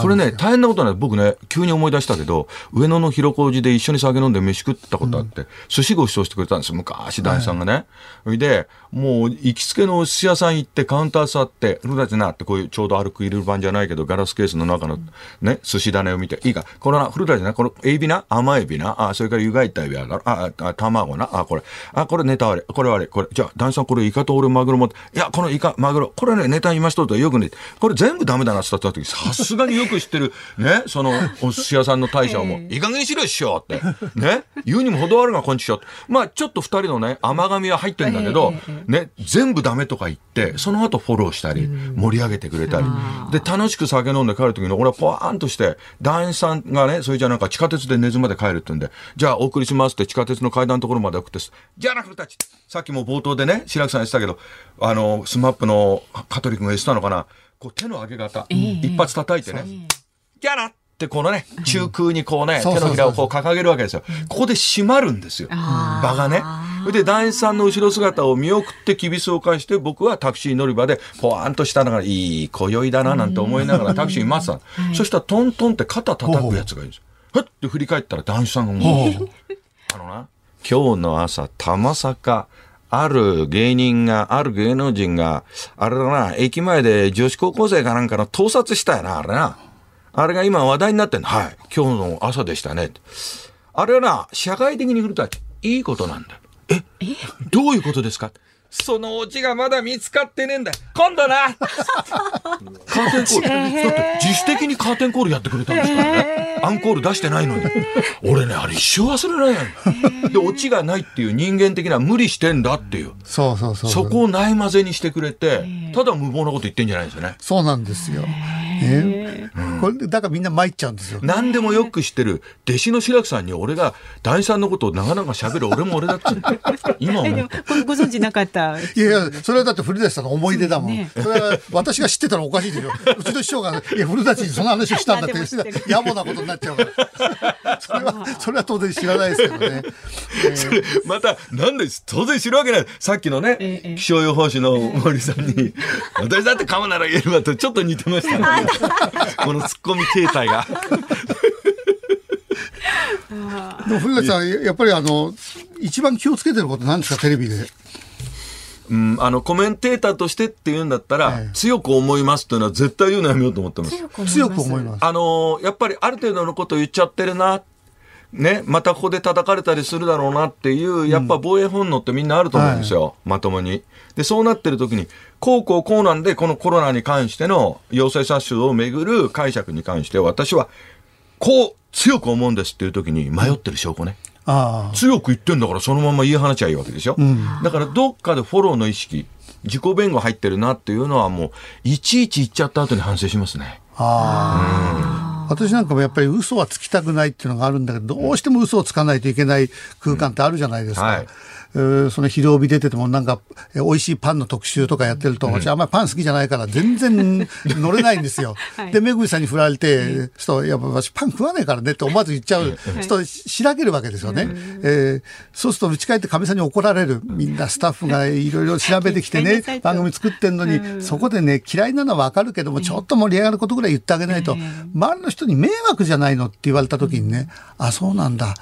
これね、大変なことない、僕ね、急に思い出したけど、上野の広小路で一緒に酒飲んで飯食ったことあって、うん、寿司ご馳走してくれたんですよ、昔、大さんがね。それで、もう行きつけのお寿司屋さん行って、カウンター座って、古舘なって、こういうちょうど歩く入れる番じゃないけど、ガラスケースの中のね、寿司種を見て、いいか、これな、古舘な、このエビな、甘エビな、あ、それから湯がいたエビあるあ、あ、卵な、あ、これ、あ、これネタ割れ、これ割れ、これ、じゃあ、男子さんこれイカと俺マグロも、いや、このイカ、マグロ、これね、ネタ言いましとよくね、これ全部ダメだなって言った時、さすがによく知ってる、<laughs> ね、その、お寿司屋さんの大将も、いい加減にしろよ、師匠って。ね、言うにも程あるが、こんちしょ。まあ、ちょっと二人のね、甘噛みは入ってるんだけど、ね、全部ダメとか言って、その後フォローしたり、盛り上げてくれたり、で、楽しく酒飲んで帰る時に、俺はポワーンとして、男子さんがね、それじゃなんか地下鉄で根津まで帰るって言うんで、じゃあお送りしますって地下鉄の階段のところまで送って、じゃあな、古舘。さっきも冒頭でね、志らくさん言ってたけど、あの、 SMAPの香取君が言ってたのかな、こう手の上げ方、えー、一発叩いてね、ギャラってこのね、中空にこうね、手のひらをこう掲げるわけですよ。ここで閉まるんですよ。場がね。で、談志さんの後ろ姿を見送ってきびすを返して、僕はタクシー乗り場で、ポワンとしたのがいい今宵だな、なんて思いながらタクシーに待ってた。そしたらトントンって肩叩くやつがいるんですよ。ふって振り返ったら男子さんが思う。あのな、今日の朝、たまさか、ある芸人が、ある芸能人が、あれだな、駅前で女子高校生かなんかの盗撮したよな、あれな。あれが今話題になってんの。はい。今日の朝でしたね。あれはな、社会的に振るといいことなんだ。えどういうことですか？そのオチがまだ見つかってねえんだ。今度なカーテンコール。だって自主的にカーテンコールやってくれたんですからね。アンコール出してないのに。俺ね、あれ一生忘れないやん。で、オチがないっていう人間的な無理してんだっていう。そうそうそう。そこをないまぜにしてくれて、ただ無謀なこと言ってんじゃないですよね。そうなんですよ。えー、これだからみんん参っちゃうんですよ。何でもよく知ってる弟子の白木さんに俺が男子さんのことを長々喋る俺も俺だって今思った。ご存知なかった。いやいや、それはだって古舘さんの思い出だもん。ね、それは私が知ってたらおかしいですよ。うちの師匠が、いや、古舘にその話をしたんだって、<laughs> 野暮なことになっちゃうから。それは、それは当然知らないですけどね。<laughs> えー、また、なんで当然知るわけない。さっきのね、えー、気象予報士の森さんに、<laughs> 私だって噛むなら言えるわとちょっと似てましたね。<laughs> このツッコミ形態が。でも古舘さん、やっぱりあの、一番気をつけてることなんですか、テレビで？うん、あの、コメンテーターとしてって言うんだったら、ええ、強く思いますっていうのは絶対言うのやめようと思ってます。強く思います。あの、やっぱりある程度のことを言っちゃってるな。ね、またここで叩かれたりするだろうなっていう、やっぱ防衛本能ってみんなあると思うんですよ。はい、まともに。で、そうなってる時に、こうこうこうなんで、このコロナに関しての陽性殺傷をめぐる解釈に関して私は、こう強く思うんですっていう時に迷ってる証拠ね。強く言ってんだからそのまま言い放ちゃいいわけでしょ、うん、だからどっかでフォローの意識自己弁護入ってるなっていうのはもういちいち言っちゃった後に反省しますね。あうん、私なんかもやっぱり嘘はつきたくないっていうのがあるんだけどどうしても嘘をつかないといけない空間ってあるじゃないですか。うんはいその昼帯出ててもなんか、美味しいパンの特集とかやってると、私あんまりパン好きじゃないから全然乗れないんですよ。<laughs> はい、で、めぐみさんに振られて、そう、やっぱ私パン食わねえからねって思わず言っちゃう。そうしらけるわけですよね。えー、そうすると打ち返ってかみさんに怒られる。みんなスタッフがいろいろ調べてきてね、番組作ってんのに、そこでね、嫌いなのはわかるけども、ちょっと盛り上がることぐらい言ってあげないと、周りの人に迷惑じゃないのって言われた時にね、あ、そうなんだ。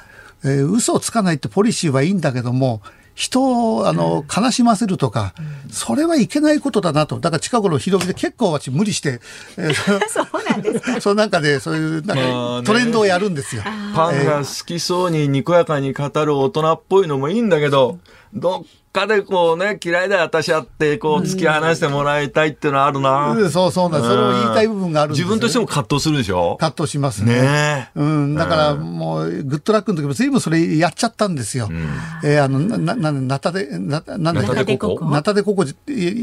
えー、嘘をつかないってポリシーはいいんだけども、人をあの悲しませるとか、それはいけないことだなと。だから近頃広げで結構私無理して、えー、<laughs> そうなんですか。<laughs> そのなんかで、そういうなんかトレンドをやるんですよ。パンが好きそうににこやかに語る大人っぽいのもいいんだけど、どっかでこうね、嫌いだよ、私はって、こう、突き放してもらいたいっていうのはあるな。うん、そうそうな、それを言いたい部分があるんです、ね、自分としても葛藤するでしょ？葛藤しますね。ねうん、だからもう、グッドラックの時も随分それやっちゃったんですよ。うん、えー、あの、な、な、なたで、な、なんだナタデココ？ナタデココ、一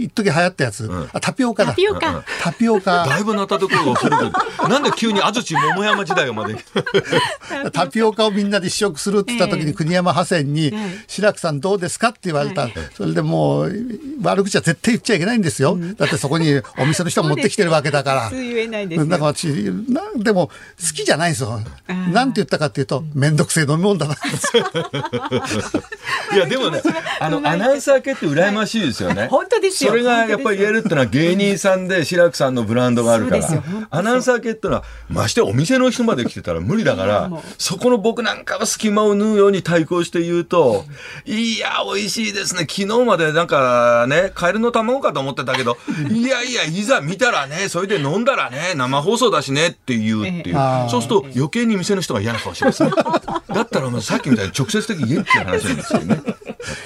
時流行ったやつ。うん、あ、タピオカだ。タピオカ。タピオカ。だいぶナタデココ古くなんで急に安土桃山時代まで。<laughs> タピオカをみんなで試食するって言った時に、国山派遣に、志らくさんどうですかって言われた。それでもう、悪口は絶対言っちゃいけないんですよ、うん、だってそこにお店の人が持ってきてるわけだから。言えないですだから私なでも好きじゃないんですよ。なんて言ったかっていうと面倒くせえ飲み物だな。<laughs> いやでもねあの <laughs> アナウンサー系って羨ましいですよね。本当ですよ。それがやっぱり言えるってのは芸人さんで志らくさんのブランドがあるから。アナウンサー系ってのはましてお店の人まで来てたら無理だからそこの僕なんかは隙間を縫うように対抗して言うといや美味しいですね昨日までなんかね、カエルの卵かと思ってたけど、<laughs> いやいや、いざ見たらね、それで飲んだらね、生放送だしねって言うっていう。そうすると余計に店の人が嫌な顔しますね。<laughs> だったらさっきみたいに直接的に言えっていう話なんですよね。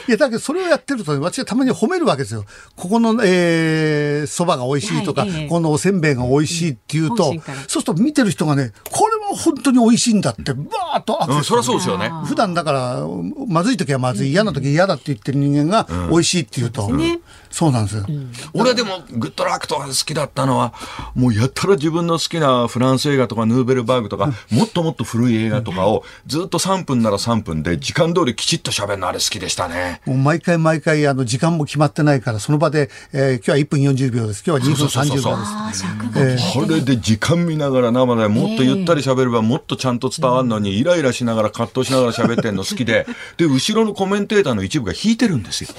いや、だけどそれをやってると、私はたまに褒めるわけですよ。ここの、えー、蕎麦が美味しいとか、はい、このおせんべいが美味しいっていうと、そうすると見てる人がね、こ本当に美味しいんだって、バーッとアクセス、うん、そりゃそうですよね。普段だから、まずい時はまずい、嫌な時嫌だって言ってる人間が美味しいって言うと、うん、そうなんですよ。うん、俺でも、グッドラックとか好きだったのは、もうやったら自分の好きなフランス映画とかヌーベルバーグとか、<laughs> もっともっと古い映画とかを、ずっと3分なら3分で、時間通りきちっと喋るのあれ好きでしたね。もう毎回毎回、あの、時間も決まってないから、その場で、えー、今日は1分40秒です。今日は2分30秒です。これで時間見ながら生でもっとゆったり喋ればもっとちゃんと伝わるのに、イライラしながら葛藤しながら喋ってんの好きで、<laughs> で、後ろのコメンテーターの一部が引いてるんですよ。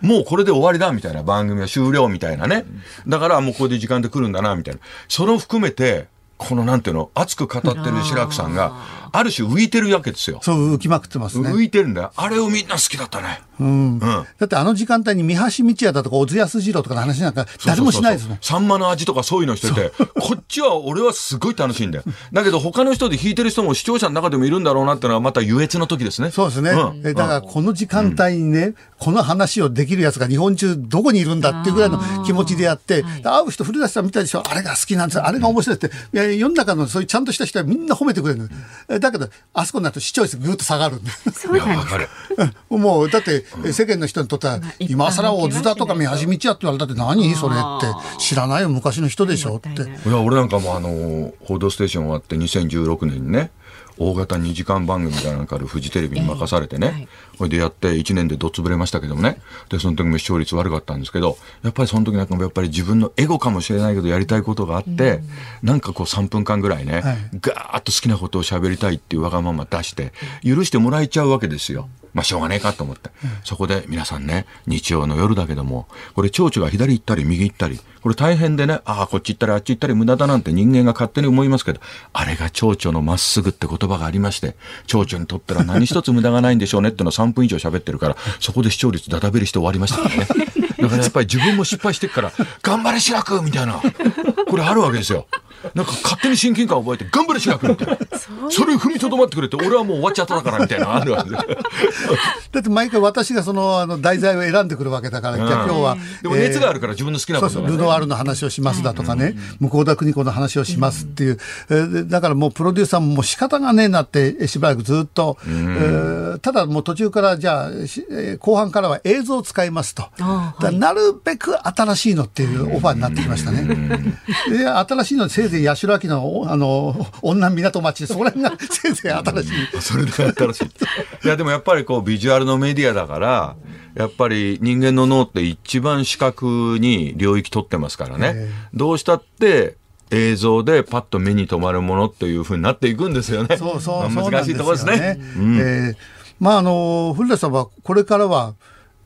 もうこれで終わりだみたいな番組は終了みたいなね。だからもうこれで時間で来るんだなみたいな。それを含めて、このなんていうの、熱く語ってる志らくさんが、ある種浮いてるわけですよ。そう、浮きまくってますね。浮いてるんだよ。あれをみんな好きだったね。うん。うん、だってあの時間帯に三橋道也だとか小津安二郎とかの話なんか誰もしないですもん。サンマの味とかそういうのしてて、こっちは俺はすごい楽しいんだよ。だけど他の人で弾いてる人も視聴者の中でもいるんだろうなってのはまた優越の時ですね。そうですね。うん、だからこの時間帯にね、この話をできるやつが日本中どこにいるんだっていうぐらいの気持ちでやって、会う人古舘さん見たでしょあれが好きなんですあれが面白いって。いや、世の中のそういうちゃんとした人はみんな褒めてくれるだけど、あそこになると視聴率ぐっと下がるんで。そうなんですもう、だって、世間の人にとっては、今更小津田とか三橋道也って言われたって何それって知らないよ、昔の人でしょって。いや、俺なんかもあの、報道ステーション終わって2016年にね、大型2時間番組かなんかでフジテレビに任されてね、これでやって1年でどっつぶれましたけどもね、で、その時も視聴率悪かったんですけど、やっぱりその時なんかもやっぱり自分のエゴかもしれないけどやりたいことがあって、なんかこう3分間ぐらいね、ガーッと好きなことを喋りたいっていうわがまま出して、許してもらえちゃうわけですよ。まあ、しょうがねえかと思って、そこで皆さんね、日曜の夜だけども、これ、蝶々が左行ったり、右行ったり、これ大変でね、ああ、こっち行ったり、あっち行ったり、無駄だなんて人間が勝手に思いますけど、あれが蝶々のまっすぐって言葉がありまして、蝶々にとったら何一つ無駄がないんでしょうねってのは3分以上喋ってるから、そこで視聴率だだべりして終わりましたからね。だからやっぱり自分も失敗してっから、<laughs> 頑張れ志らくみたいな、これあるわけですよ。なんか勝手に親近感を覚えて、頑張れ志らくみたいな。それを踏みとどまってくれて、俺はもう終わっちゃったからみたいなあるわけで。<laughs> だって毎回私がそのあの題材を選んでくるわけだから、じゃあ今日は。でも熱があるから自分の好きなこと、ルノワールの話をしますだとかね、向田邦子の話をしますっていう、えだからもうプロデューサーももう仕方がねえなってしばらくずっと、えー、ただもう途中からじゃあ、後半からは映像を使いますと。なるべく新しいのっていうオファーになってきましたね。で新しいのせいぜい八代亜紀のあの女港町そこら辺がせいぜい新しい。それで新しい。いやでもやっぱりこうビジュアルのメディアだから、やっぱり人間の脳って一番視覚に領域取ってますからね。どうしたって映像でパッと目に留まるものっていうふうになっていくんですよね。そうそう難しいところですね。まああの古田さんはこれからは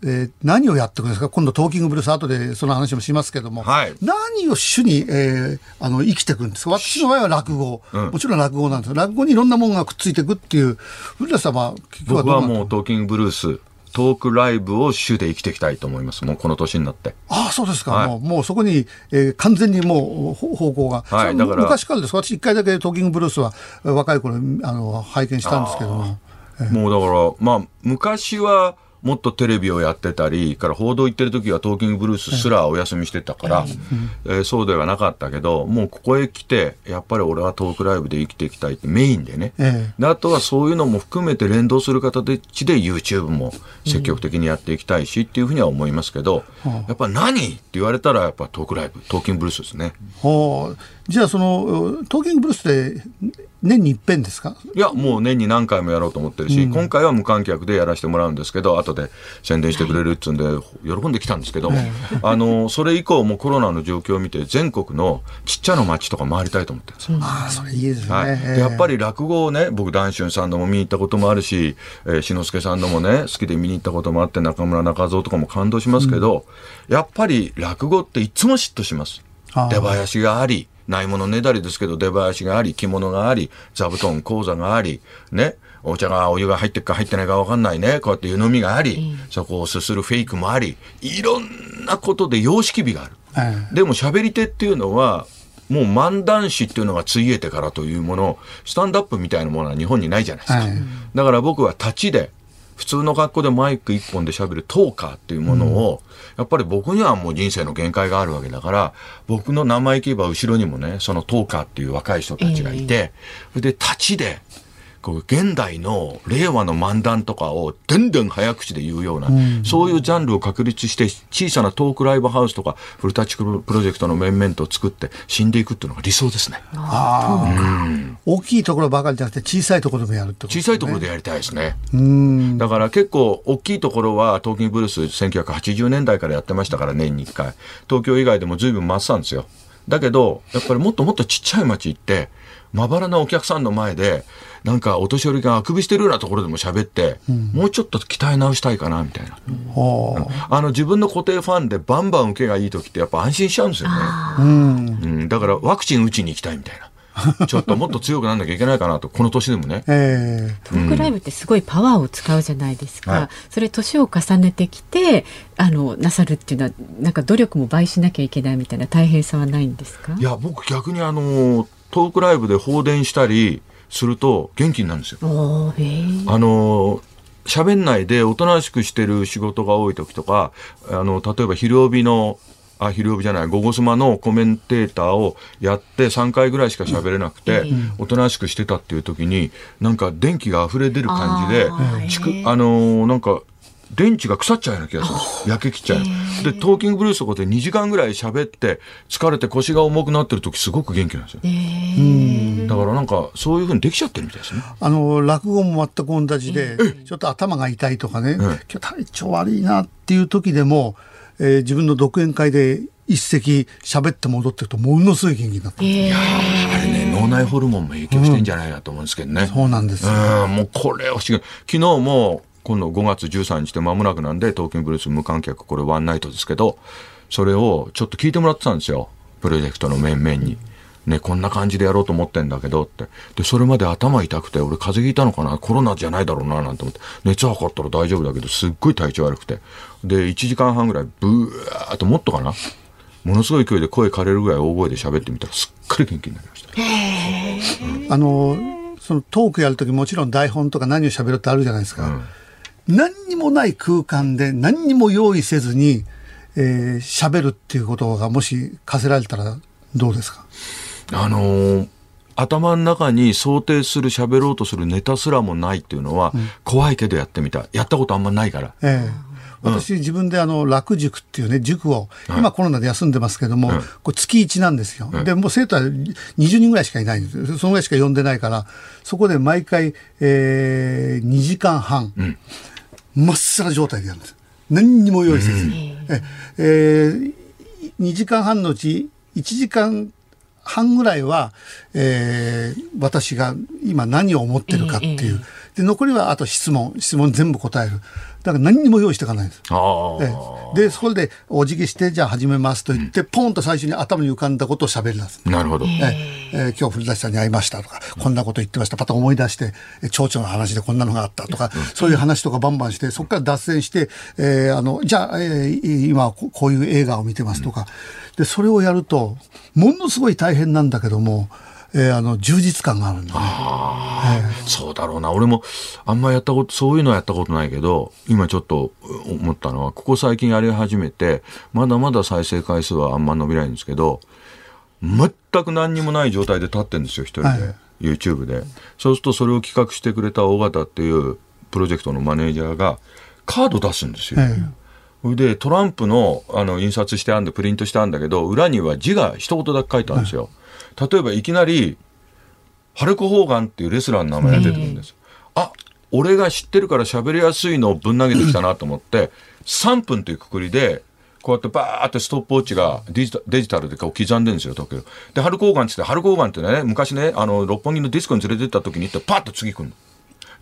えー、何をやっていくんですか？今度トーキングブルース後でその話もしますけども、はい、何を主に、えー、あの生きていくんですか？私の場合は落語、うん、もちろん落語なんです落語にいろんなものがくっついていくっていう古田様僕はもうトーキングブルーストークライブを主で生きていきたいと思います。もうこの年になって。ああ、そうですか。はい、もう、もうそこに、えー、完全にもう方向が。はい、だから。昔からです。私一回だけトーキングブルースは若い頃、あの、拝見したんですけども。もうだから、まあ、昔は、もっとテレビをやってたり、から報道行ってる時はトーキングブルースすらお休みしてたから、えー、そうではなかったけど、もうここへ来て、やっぱり俺はトークライブで生きていきたいってメインでね。えー、であとはそういうのも含めて連動する形で YouTube も積極的にやっていきたいしっていうふうには思いますけど、うん、やっぱ何って言われたらやっぱトークライブ、トーキングブルースですね。はあじゃあそのトーキングブルースで年に一遍ですか？いやもう年に何回もやろうと思ってるし、うん、今回は無観客でやらせてもらうんですけど後で宣伝してくれるっつうんで喜んできたんですけど、はい、<laughs> あのそれ以降もコロナの状況を見て全国のちっちゃな町とか回りたいと思ってるんですよ。あそれいいですね、はい、でやっぱり落語をね僕談春さんのも見に行ったこともあるし、えー、志の輔さんのもね好きで見に行ったこともあって中村中蔵とかも感動しますけど、うん、やっぱり落語っていつも嫉妬します。出囃子がありないものねだりですけど、出囃子があり、着物があり、座布団、講座があり、ね、お茶がお湯が入ってるか入ってないか分かんないね、こうやって湯飲みがあり、そこをすするフェイクもあり、いろんなことで様式美がある。でも喋り手っていうのは、もう漫談師っていうのがついえてからというもの、スタンドアップみたいなものは日本にないじゃないですか。だから僕は立ちで、普通の格好でマイク一本で喋るトーカーっていうものを、やっぱり僕にはもう人生の限界があるわけだから、僕の名前言えば後ろにもね、そのトーカーっていう若い人たちがいて、それで立ちで、こう現代の令和の漫談とかをでんでん早口で言うような、うん、そういうジャンルを確立して小さなトークライブハウスとかフルタッチプロジェクトの面々と作って死んでいくっていうのが理想ですね。あうん、大きいところばかりじゃなくて小さいところでもやるってこと、ね、小さいところでやりたいですね。だから結構大きいところはトーキングブルース1980年代からやってましたから年に1回東京以外でも随分回ってたんですよ。だけどやっぱりもっともっとちっちゃい町行ってまばらなお客さんの前でなんかお年寄りがあくびしてるようなところでも喋って、うん、もうちょっと鍛え直したいかなみたいな、う。ん、あの自分の固定ファンでバンバン受けがいい時ってやっぱ安心しちゃうんですよね、うん、だからワクチン打ちに行きたいみたいな。<laughs> ちょっともっと強くなんなきゃいけないかなと、この年でもね。えー、トークライブってすごいパワーを使うじゃないですか。はい、それ年を重ねてきて、あの、なさるっていうのは、なんか努力も倍しなきゃいけないみたいな大変さはないんですか？いや、僕逆にあの、トークライブで放電したり、すると元気になるんですよ。あの喋んないでおとなしくしてる仕事が多い時とかあの例えば昼帯のあ昼帯じゃない午後スマのコメンテーターをやって3回ぐらいしか喋れなくて、おとなしくしてたっていう時になんか電気が溢れ出る感じであ、あのなんか電池が腐っちゃうような気がする。焼けきっちゃう。でトーキングブルースとかで2時間ぐらい喋って疲れて腰が重くなってる時すごく元気なんですよ。だからなんかそういうふうにできちゃってるみたいですね。あの落語も全く同じでちょっと頭が痛いとかね。今日体調悪いなっていう時でも、えー、自分の独演会で一席喋って戻ってるとものすごい元気になった、いやあれね脳内ホルモンも影響してんじゃないかと思うんですけどね、うん、そうなんですうんもうこれ不思議昨日も今度5月13日で間もなくなんで、東京ブルース無観客、これワンナイトですけど、それをちょっと聞いてもらってたんですよ。プロジェクトの面々に。ね、こんな感じでやろうと思ってんだけどって。で、それまで頭痛くて、俺風邪ひいたのかな？コロナじゃないだろうななんて思って。熱測ったら大丈夫だけど、すっごい体調悪くて。で、1時間半ぐらい、ブーっともっとかな？ものすごい勢いで声枯れるぐらい大声で喋ってみたら、すっかり元気になりました。あの、そのトークやるときもちろん台本とか何を喋るってあるじゃないですか。うん何にもない空間で何にも用意せずにえー、喋るっていうことがもし課せられたらどうですか？あのー、頭の中に想定する喋ろうとするネタすらもないっていうのは、うん、怖いけどやってみたやったことあんまないから。えー私、自分であの楽塾っていうね塾を、今コロナで休んでますけども、これ月1なんですよ、でもう生徒は20人ぐらいしかいないんです。そのぐらいしか呼んでないからそこで毎回、えー、2時間半、うんまっさら状態でやるんです。何にも用意せずに。ええー、2時間半のうち1時間半ぐらいは、えー、私が今何を思ってるかっていうで残りはあと質問。質問全部答える。だから何にも用意していかないんです。で、それでお辞儀して、じゃあ始めますと言って、うん、ポンと最初に頭に浮かんだことを喋ります。なるほど。ええ。ー、今日古舘さんに会いましたとか、こんなこと言ってました。パッと思い出して、蝶々の話でこんなのがあったとか、そういう話とかバンバンして、そこから脱線して、えー、あの、じゃあ、えー、今こういう映画を見てますとか、で、それをやると、ものすごい大変なんだけども、えー、あの充実感があるんだ、ね、えー、そうだろうな。俺もあんまやったことそういうのはやったことないけど今ちょっと思ったのはここ最近やり始めてまだまだ再生回数はあんま伸びないんですけど全く何にもない状態で立ってるんですよ一人で、はい、YouTube で。そうするとそれを企画してくれた尾形っていうプロジェクトのマネージャーがカード出すんですよ。それでトランプのあの印刷してあるんでプリントしてあるんだけど裏には字が一言だけ書いてあるんですよ。はい例えばいきなり、ハルク・ホーガンっていうレスラーの名前が出てくるんです。あ俺が知ってるから喋りやすいのをぶん投げてきたなと思って、3分というくくりで、こうやってバーってストップウォッチがデジタデジタルでこう刻んでるんですよ、時計。で、ハルク・ホーガンってって、ハルク・ホーガンってね、昔ね、あの、六本木のディスコに連れてった時に行って、パッと次来るの。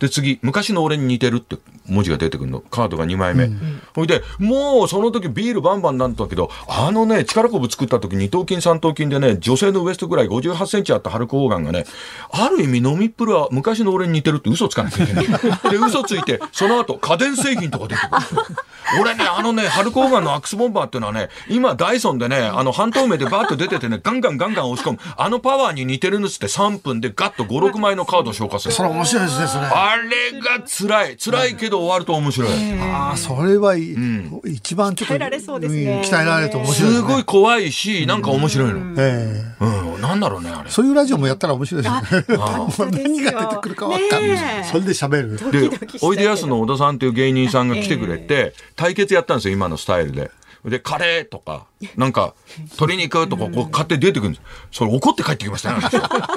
で、次、昔の俺に似てるって文字が出てくるの。カードが2枚目。ほ、うん、いで、もうその時ビールバンバンなんだけど、あのね、力こぶ作った時二頭筋三頭筋でね、女性のウエストぐらい58センチあったハルク・オーガンがね、ある意味飲みっぷるは昔の俺に似てるって嘘つかなきゃいけない。<laughs> で、嘘ついて、その後家電製品とか出てくる。俺ね、あのね、ハルク・オーガンのアックスボンバーっていうのはね、今ダイソンでね、あの半透明でバーッと出ててね、ガンガンガンガン押し込む。あのパワーに似てるんですって3分でガッと5、6枚のカード消化する。それ面白いですね、それ。あれが辛い。辛いけど終わると面白い。ああ、それは、うん、一番ちょっと。鍛えられそうですね。鍛えられると面白い、すごい怖いし、なんか面白いの。ええうん。なんだろうね、あれ。そういうラジオもやったら面白いですね。<laughs> 何が出てくるか分かんない。それで喋る。で、おいでやすの小田さんっていう芸人さんが来てくれて、対決やったんですよ、今のスタイルで。で、カレーとか、なんか、鶏肉とか、こう買って出てくるんです。それ怒って帰ってきましたね。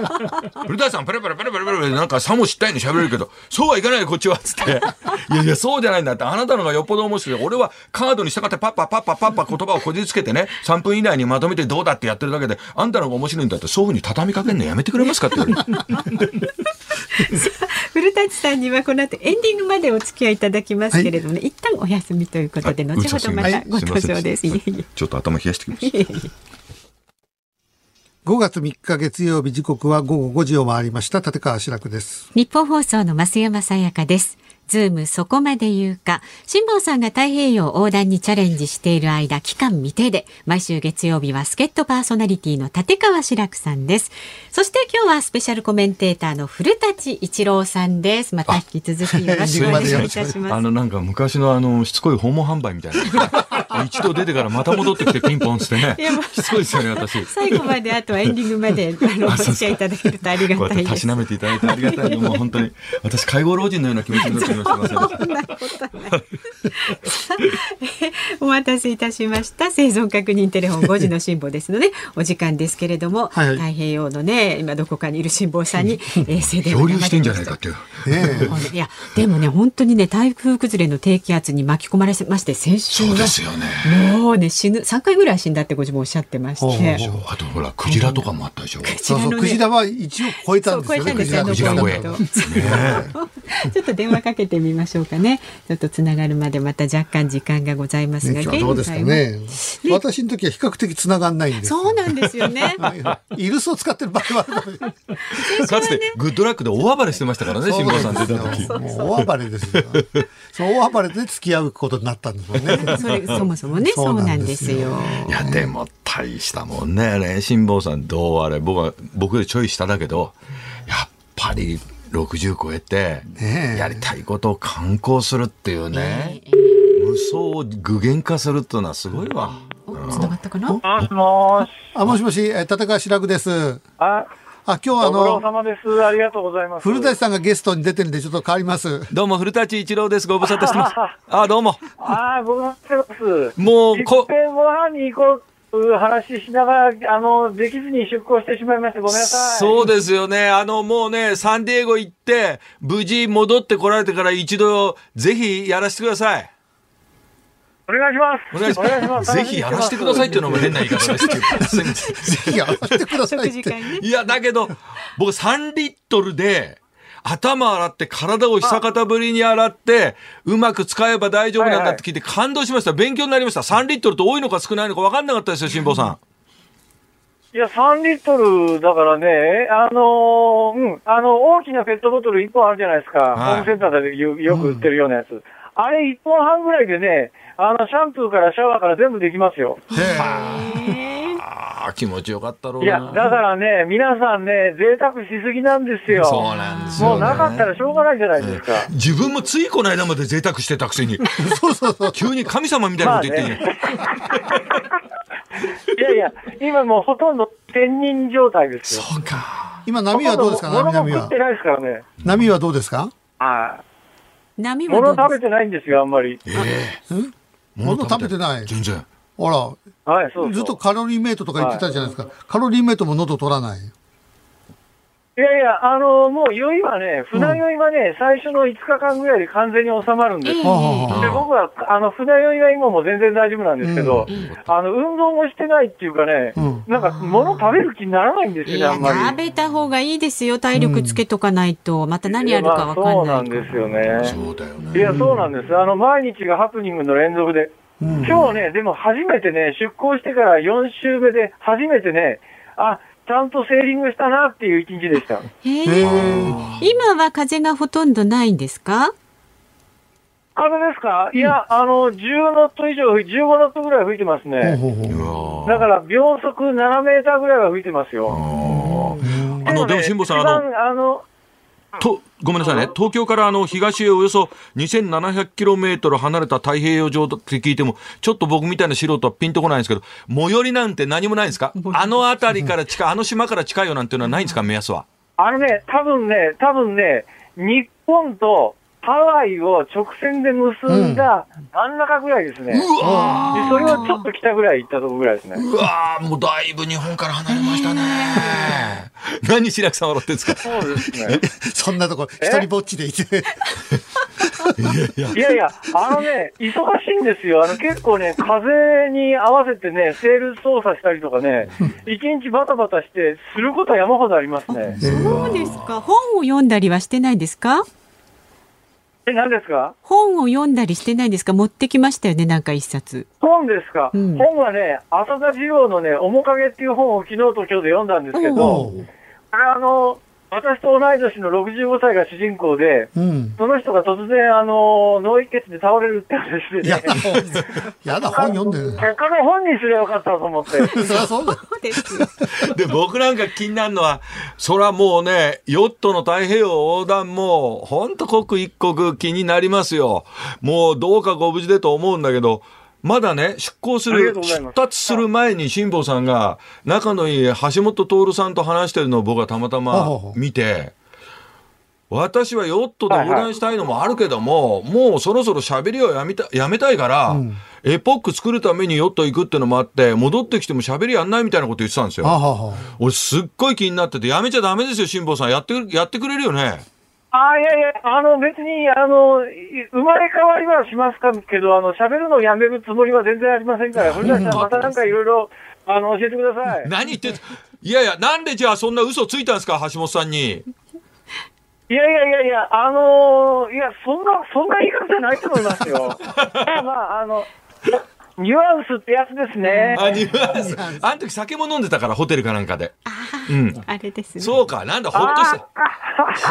<laughs> 古田さん、ペラペラペラペラペラなんかさも知ったように喋れるけど、そうはいかないよ、こっちは。つって。<laughs> いやいや、そうじゃないんだって。あなたのがよっぽど面白い。俺はカードに従ってパッパパッパパッパ言葉をこじつけてね、3分以内にまとめてどうだってやってるだけで、あんたのが面白いんだって、そういうふうに畳みかけるのやめてくれますかって古舘さんにはこの後エンディングまでお付き合いいただきますけれどもね、はい、一旦お休みということで、後ほどまたご登場です。はい、<laughs> ちょっと頭冷やしてきました。<laughs> 5月3日月曜日時刻は午後5時を回りました。立川志らくです。日本放送の増山さやかですズームそこまで言うか。辛坊さんが太平洋横断にチャレンジしている間期間未定で毎週月曜日は助っ人パーソナリティの立川志らくさんです。そして今日はスペシャルコメンテーターの古舘一郎さんです。また引き続きよろしくお願いいたします。あのなんか昔のあのしつこい訪問販売みたいな。一度出てからまた戻ってきてピンポンってね。しつこいですよね私。最後まであとはエンディングまであのお付き合いいただけるとありがたいです。たしなめていただいてありがたいもう本当に。私介護老人のような気持ちになってまお待たせいたしました。生存確認テレフォン5時の辛抱ですのでお時間です。けれども、はい、太平洋のね今どこかにいる辛抱さんに衛星電話漂流してんじゃないかっていう、<laughs> いやでもね本当にね台風崩れの低気圧に巻き込まれまして先週そうですよね。もうね死ぬ3回ぐらい死んだってご自分おっしゃってまして。あとほらクジラとかもあったでしょ、うそうそうクジラは一応超えたんですよね。クジラ超え。<laughs> ちょっと電話かけてみましょうかね。ちょっとつながるまでまた若干時間がございますが、どうですかね？私の時は比較的つながんないんです。そうなんですよね。イルスを使ってる場合はかつてグッドラックで大暴れしてましたからね、辛坊さん出た時。大暴れですよ。そう大暴れで付き合うことになったんですもんね。<laughs> それそもそもね、そうなんですよ。いやでも大したもんね、辛坊さんどうあれ僕は僕でちょい下だけど、やっぱり。60超えて、やりたいことを観光するっていうね、無双を具現化するっていうのはすごいわ。つながったかな？もしもし。あ、もしもし、え、立川志らくです。あ、あ、今日はあの、ご苦労様です。ありがとうございます。古舘さんがゲストに出てるんで、ちょっと変わります。どうも、古舘一郎です。ご無沙汰してます。<laughs> あ、どうも。あ、僕もしてます。もう、こ。ご飯に行こう話しながら、あの、できずに出航してしまいまして、ごめんなさい。そうですよね。あの、もうね、サンディエゴ行って、無事戻ってこられてから一度、ぜひやらせてください。お願いします。お願いします。ぜひやらせてくださいっていうのも変な言い方ですけど。<laughs> ぜひやらせてくださいって。<laughs> いや、だけど、僕3リットルで、頭洗って体を久方ぶりに洗ってうまく使えば大丈夫なんだって聞いて感動しました勉強になりました3リットルと多いのか少ないのか分かんなかったですよ辛坊さん。いや、3リットルだからね、あのー、うん、あの、大きなペットボトル1本あるじゃないですか。はい、ホームセンターでよよく売ってるようなやつ。うん、あれ1本半ぐらいでね、あの、シャンプーからシャワーから全部できますよ。へあ気持ちよかったろういや、だからね、皆さんね、贅沢しすぎなんですよ。そうなんですよ、ね、もうなかったらしょうがないじゃないですか。自分もついこの間まで贅沢してたくせに。<laughs> そうそうそう。急に神様みたいなこと言ってる、まあね、<laughs> いやいや、今もうほとんど天人状態ですよ。そうか。今波はどうですか？波波は。ってないですからね。波はどうですか？はい。波は物食べてないんですよ、あんまり。ええ？ー。物食べてない全然。あら。はい、そうずっとカロリーメイトとか言ってたじゃないですか。はい、カロリーメイトも喉取らない？いやいや、あのー、もう酔いはね、船酔いはね、うん、最初の5日間ぐらいで完全に収まるんです。えー、で僕は、あの、船酔いは今も全然大丈夫なんですけど、うん、あの、運動もしてないっていうかね、うん、なんか、物食べる気にならないんですよね、あんまり。食べた方がいいですよ、体力つけとかないと。また何あるかわかんない、まあ、そうなんですよね。そうだよね。いや、そうなんです。あの、毎日がハプニングの連続で。今日ね、でも初めてね、出航してから4週目で、初めてね、あ、ちゃんとセーリングしたなっていう一日でした。今は風がほとんどないんですか？風ですか、いや、あの、10ノット以上、15ノットぐらい吹いてますね。だから、秒速7メーターぐらいは吹いてますよ。あの、でも、辛坊さん、あの、あのとごめんなさいね、東京からあの東へおよそ2700キロメートル離れた太平洋上って聞いても、ちょっと僕みたいな素人はピンとこないんですけど、最寄りなんて何もないんですか、あの辺りから近い、あの島から近いよなんていうのはないんですか、目安は？あのね、多分ね、多分ね、日本とハワイを直線で結んだ真ん中ぐらいですね。うわそれをちょっと北ぐらい行ったとこぐらいですね。うわもうだいぶ日本から離れましたね。<laughs> 何白木さん笑ってんですか？そうですね。<laughs> そんなとこ、一人ぼっちでいて。いやいや、いやあのね、忙しいんですよ。あの結構ね、風に合わせてね、セール操作したりとかね、<laughs> 一日バタバタして、することは山ほどありますね。そうですか。本を読んだりはしてないですか？え、何ですか？本を読んだりしてないんですか？持ってきましたよね、なんか一冊。本ですか、うん、本はね、浅田次郎のね、面影っていう本を昨日と今日で読んだんですけど、これあの、私と同い年の65歳が主人公で、うん、その人が突然、あの、脳一血で倒れるって話で、ね、やだ、本読んでる。他の本にすればよかったと思って。<laughs> そりゃそうだ。で、僕なんか気になるのは、そらもうね、ヨットの太平洋横断も、ほんと刻一刻気になりますよ。もうどうかご無事でと思うんだけど、まだね、出港する、出発する前に辛坊さんが、仲のいい橋本徹さんと話してるのを僕はたまたま見て、私はヨットで横断したいのもあるけども、はいはい、もうそろそろ喋りをやめたやめたいから、うん、エポック作るためにヨット行くってのもあって、戻ってきても喋りやんないみたいなこと言ってたんですよ。はは俺すっごい気になってて、やめちゃダメですよ、辛坊さん。やって、やってくれるよね。あいやいや、あの、別に、あの、生まれ変わりはしますかけど、あの、喋るのをやめるつもりは全然ありませんから、古田さん、またなんかいろいろ、あの、教えてください。<laughs> 何言っていやいや、なんでじゃあそんな嘘ついたんですか、橋本さんに。いやいやいやいや、あのー、いや、そんな、そんな言い方じゃないと思いますよ。<laughs> まあ、あの、ニュアンスってやつですね。あ、ニュアンス。あの時酒も飲んでたから、ホテルかなんかで。あうん。あれですね。そうか、なんだ、ほっとした。ほ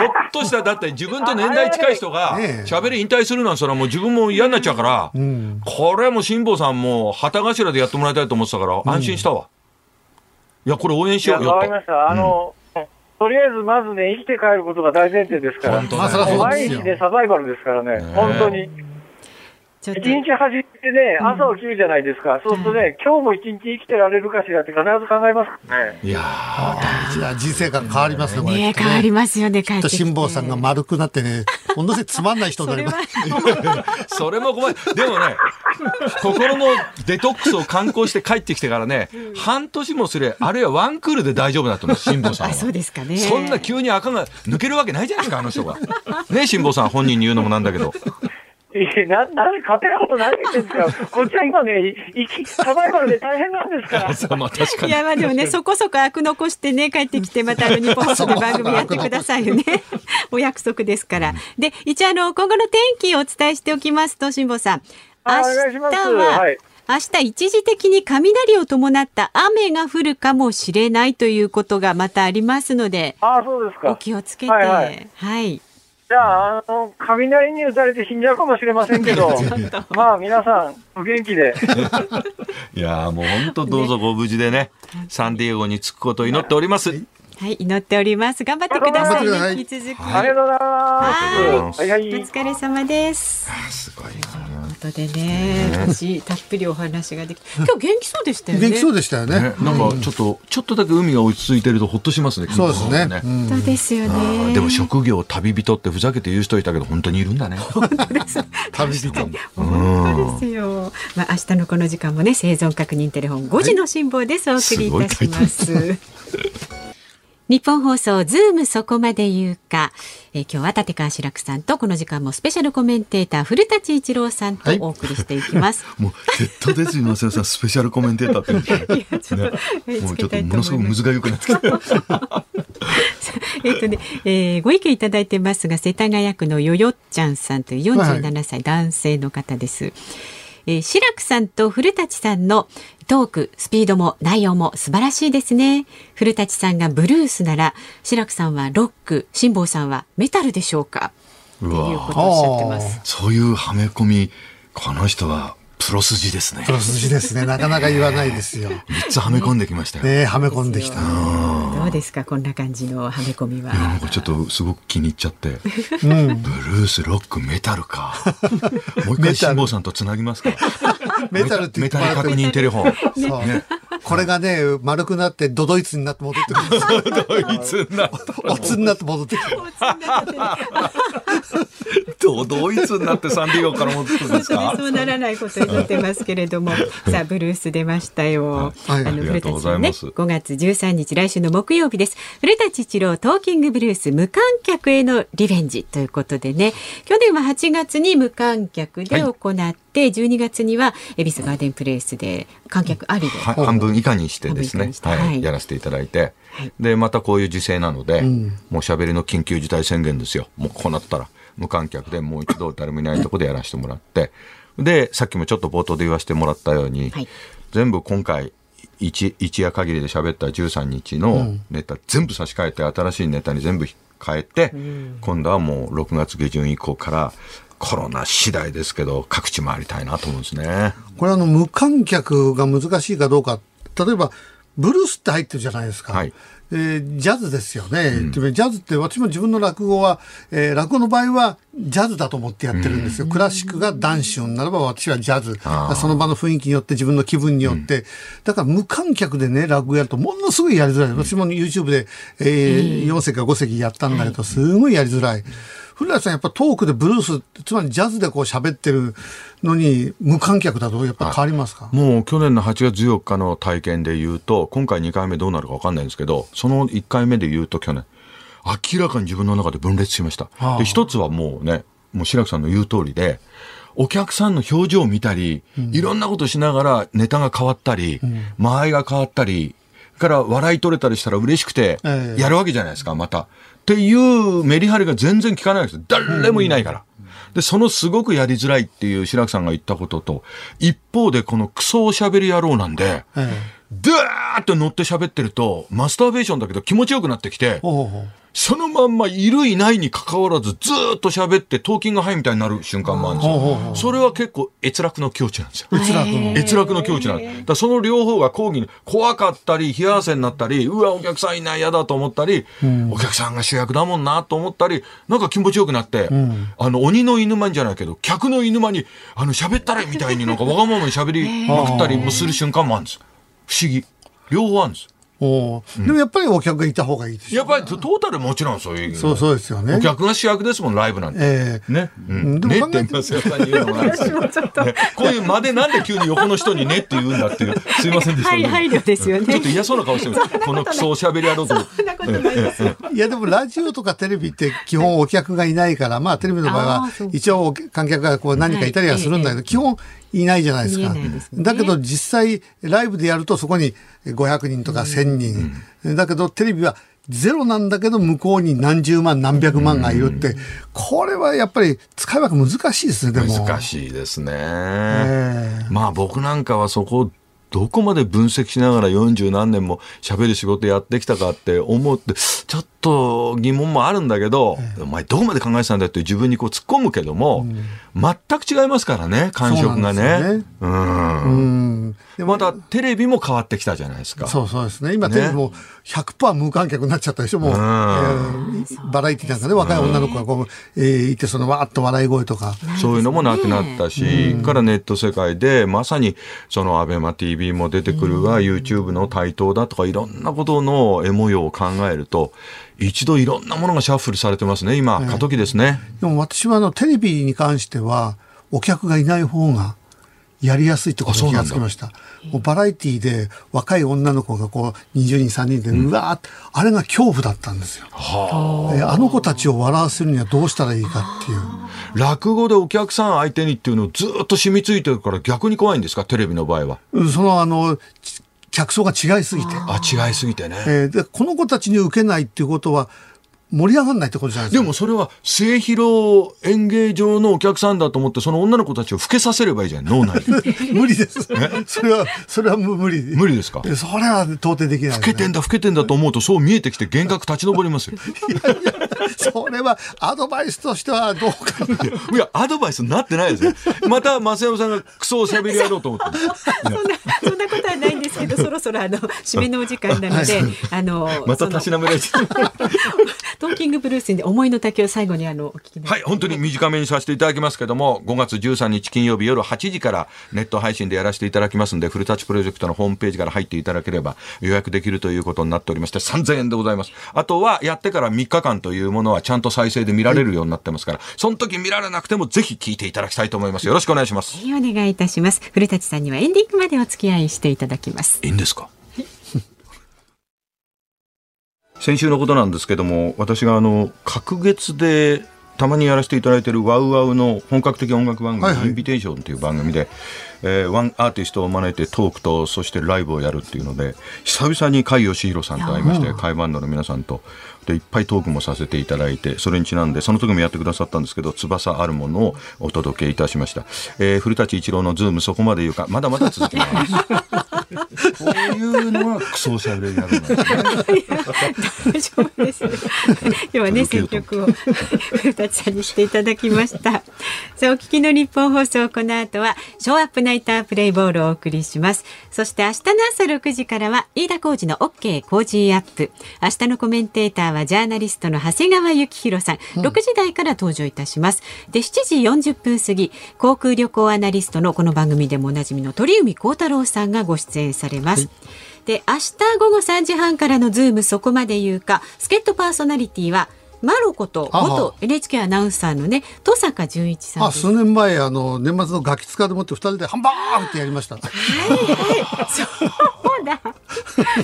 っとした、だって自分と年代近い人が、喋り引退するなんそれはもう自分も嫌になっちゃうから、うん、これも辛坊さんも旗頭でやってもらいたいと思ってたから、安心したわ。いや、これ応援しようよわかりました。あの、とりあえずまずね、生きて帰ることが大前提ですから。本当毎日でサバイバルですからね、本当に。一日走ってね、朝起きるじゃないですか。そうするとね、今日も一日生きてられるかしらって必ず考えますね。いやー、人生が変わりますね、これ。ね変わりますよね、帰って辛坊さんが丸くなってね、ほんのせつまんない人になります。それ <laughs> も怖い。でもね、心のデトックスを観光して帰ってきてからね、半年もすれ、あるいはワンクールで大丈夫だと思う、辛坊さんは。そうですかね。そんな急に赤が抜けるわけないじゃないですか、あの人が。ね、辛坊さん本人に言うのもなんだけど。いや、な、なんで勝手なこと何言ってんですか。<laughs> こっちは今ね、いき、サバイバルで大変なんですから。<laughs> そうまあ確かに。いやまあでもね <laughs> そこそこ悪残してね帰ってきてまたあの日本放送で番組やってくださいよね。お約束ですから。で一応あの今後の天気をお伝えしておきますと辛坊さん。あ明お願いします。日は、はい。明日一時的に雷を伴った雨が降るかもしれないということがまたありますのでああ、そうですか。お気をつけて。はいははいい、じゃあ、あの、雷に打たれて死んじゃうかもしれませんけど <laughs> まあ皆さん、お元気で。<laughs> いやーもう本当どうぞご無事でね、サンディエゴに着くことを祈っております。はい、祈っております頑張ってくださいね引き続き、ありがとうございます。はいはおい。疲れ様ですすごいな。ということでね、私たっぷりお話ができて、今日元気そうでしたよね。元気そうでしたよね。ね、なんかちょっと、ちょっとだけ海が落ち着いてるとほっとしますね。そうですね。うんそうですよね。でも職業旅人ってふざけて言う人いたけど本当にいるんだね。旅人。本当ですよ。まあ明日のこの時間もね、生存確認テレフォン5時の辛抱です。お送りいたします。ニッポン放送ズームそこまで言うか、えー今日は立川志らくさんとこの時間もスペシャルコメンテーター古舘伊知郎さんとはいお送りしていきます。<laughs> もう絶対ですよ、増山さん、スペシャルコメンテーターって言って。ちょっと、えーもうちょっとものすごく。難が良くなってきた。<laughs> えっとね、えーご意見いただいてますが、世田谷区のよよっちゃんさんという47歳男性の方です。えー、志らくさんと古舘さんのトーク、スピードも内容も素晴らしいですね。古舘さんがブルースなら、志らくさんはロック、辛坊さんはメタルでしょうか？っていうことをおっしゃってます。そういうはめ込み、この人はプロ筋ですねプ。ロ筋ですね。なかなか言わないですよ。3つはめ込んできましたよ。ねはめ込んできた。どうですかこんな感じのはめ込みは。なんかちょっとすごく気に入っちゃって、ブルース、ロック、メタルか。<laughs> もう一回辛坊さんとつなぎますか。メタルって言メタル確ってもらって認テレフォン。そう。これがね、丸くなってドドイツになって戻ってくる。んですよ。ドイツになった。おつになって戻ってくる。どドイツになってサンディエゴから戻ってくるんですか？本当にそうならないことになってますけれども。さあブルース出ましたよ、はい。あのありがとうございます。古舘さんね5月13日来週の木曜日です。古舘一郎トーキングブルース無観客へのリベンジということでね。去年は8月に無観客で行って、12月には恵比寿ガーデンプレイスで観客ありで、はい、半分以下にしてですねはいはい。やらせていただいて、でまたこういう時勢なので、もう喋りの緊急事態宣言ですよ。もうこうなったら無観客でもう一度誰もいないところでやらせてもらってでさっきもちょっと冒頭で言わせてもらったように、はい。全部今回一一夜限りで喋った13日のネタ、全部差し替えて新しいネタに全部変えて、今度はもう6月下旬以降からコロナ次第ですけど各地回りたいなと思うんですね。これあの、無観客が難しいかどうか。例えば、ブルースって入ってるじゃないですか。はいえージャズですよね、でジャズって私も自分の落語は、えー落語の場合はジャズだと思ってやってるんですよ。クラシックがダンションならば私はジャズ。その場の雰囲気によって自分の気分によって。だから無観客でね、落語やるとものすごいやりづらい。私も YouTube で、えー4席か5席やったんだけど、すごいやりづらい。古谷さんやっぱトークでブルース、つまりジャズでこう喋ってるのに無観客だとやっぱ変わりますか、もう去年の8月14日の体験で言うと、今回2回目どうなるか分かんないんですけど、その1回目で言うと去年、明らかに自分の中で分裂しました。はあ。で、一つはもうね、もう白くさんの言う通りで、お客さんの表情を見たり、いろんなことしながらネタが変わったり、間合いが変わったり、から笑い取れたりしたら嬉しくてええ。やるわけじゃないですか、また。っていうメリハリが全然効かないです。誰もいないから。で、そのすごくやりづらいっていう白くさんが言ったことと、一方でこのクソおしゃべり野郎なんで、ええドーッと乗って喋ってると、マスターベーションだけど気持ちよくなってきて、ほうほうそのまんまいるいないに関わらずずーっと喋ってトーキングハイみたいになる瞬間もあるんですよ。それは結構閲楽の境地なんですよ。うつらくの。閲楽の境地なんです。だその両方が講義に怖かったり、冷や汗になったり、うわ、お客さんいない嫌だと思ったり、お客さんが主役だもんなと思ったり、なんか気持ちよくなって、あの、鬼の犬間じゃないけど、客の犬間に、あの、喋ったれみたいになんかわがままに喋りまくったりもする瞬間もあるんです。不思議。両方あるんです。おでもやっぱりお客がいた方がいいですやっぱりトータルもちろんそういう。そうそうですよね。お客が主役ですもん、ライブなんて。ええね。うん、ねってますよ、さんに言うのもなんですね、こういう間でなんで急に横の人にねって言うんだっていう、すいませんでした、ね。配慮ですよね。ちょっと嫌そうな顔してる。このクソおしゃべり野郎と。いやでもラジオとかテレビって基本お客がいないから、まあテレビの場合は一応観客がこう何かいたりはするんだけど、基本いないじゃないですか。すね、だけど実際ライブでやるとそこに500人とか1000人。うん、だけどテレビはゼロなんだけど向こうに何十万何百万がいるって、これはやっぱり使い分け難しいですね、でも。難しいですね。まあ僕なんかはそこどこまで分析しながら40何年も喋る仕事やってきたかって思って、ちょっと疑問もあるんだけど、ええ、お前どこまで考えてたんだって自分にこう突っ込むけども、うん、全く違いますからね、感触がね。う、ね、ん。またテレビも変わってきたじゃないですか。そうそうですね。今テレビも100%無観客になっちゃったでしょ、もう。うん、えー、バラエティなんかね、若い女の子がこう、えー、いて、そのわーっと笑い声とか。そういうのもなくなったし、うん、からネット世界で、まさにそのアベマ TV も出てくるが、YouTube の台頭だとかいろんなことの絵模様を考えると、一度いろんなものがシャッフルされてますね、今、過渡期ですね。でも私はあのテレビに関しては、お客がいない方がやりやすいってことに気がつきました。もうバラエティーで若い女の子がこう20人3人でうわーって、あれが恐怖だったんですよ。はあ、あの子たちを笑わせるにはどうしたらいいかっていう。落語でお客さん相手にっていうのをずっと染みついてるから逆に怖いんですか？テレビの場合は。そのあの客層が違いすぎて。あ、違いすぎてね。えー、で、この子たちに受けないっていうことは、盛り上がんないってことじゃないですか。でもそれは末広演芸場のお客さんだと思って、その女の子たちを老けさせればいいじゃん、脳内 <laughs> 無理です。それは、それは無理。無理ですか？それは到底できない、ね、老けてんだ、老けてんだと思うと、そう見えてきて幻覚立ち上りますよ。いやいや、それはアドバイスとしてはどうかいや、アドバイスになってないですよ。また、増山さんがクソをしゃべりやろうと思って。<laughs> そんな、そんなことはないんですけど、そろそろあの、<laughs> 締めのお時間なので、あの、またたしなめられちゃう。<laughs> トーキングブルースで思いの丈を最後にあのお聞きはい、本当に短めにさせていただきますけども、5月13日金曜日夜8時からネット配信でやらせていただきますんで、フルタッチプロジェクトのホームページから入っていただければ予約できるということになっておりまして、3000円でございます。あとは、やってから3日間というものはちゃんと再生で見られるようになってますから、その時見られなくてもぜひ聞いていただきたいと思います。よろしくお願いします。お願いいたします。古舘さんにはエンディングまでお付き合いしていただきます。いいんですか？<laughs> 先週のことなんですけども私があの隔月でたまにやらせていただいているワウワウの本格的音楽番組、はいはい、インビテーションという番組で、えー、ワンアーティストを招いてトークとそしてライブをやるっていうので久々に甲斐義弘さんと会いまして甲斐バンドの皆さんとでいっぱいトークもさせていただいてそれにちなんでその時もやってくださったんですけど翼あるものをお届けいたしました、えー、古舘伊知郎のズームそこまで言うかまだまだ続きます。こういうのはクソしゃべりやるんですね大丈夫です。今日はね選曲を <laughs> 古舘さんにしていただきました。さあお聞きのニッポン放送この後はショーアップナイタープレイボールをお送りします。そして明日の朝6時からは飯田浩二の OK Cozy up。明日のコメンテーターはジャーナリストの長谷川幸洋さん、うん、6時台から登場いたします。で7時40分過ぎ航空旅行アナリストのこの番組でもおなじみの鳥海高太郎さんがご出演されます、はい。で明日午後3時半からのズームそこまで言うか助っ人パーソナリティはマロこと元 NHK アナウンサーのね登坂淳一さん数年前あの年末のガキ使でもって二人でハンバーグってやりました。はい。はい。そうだ。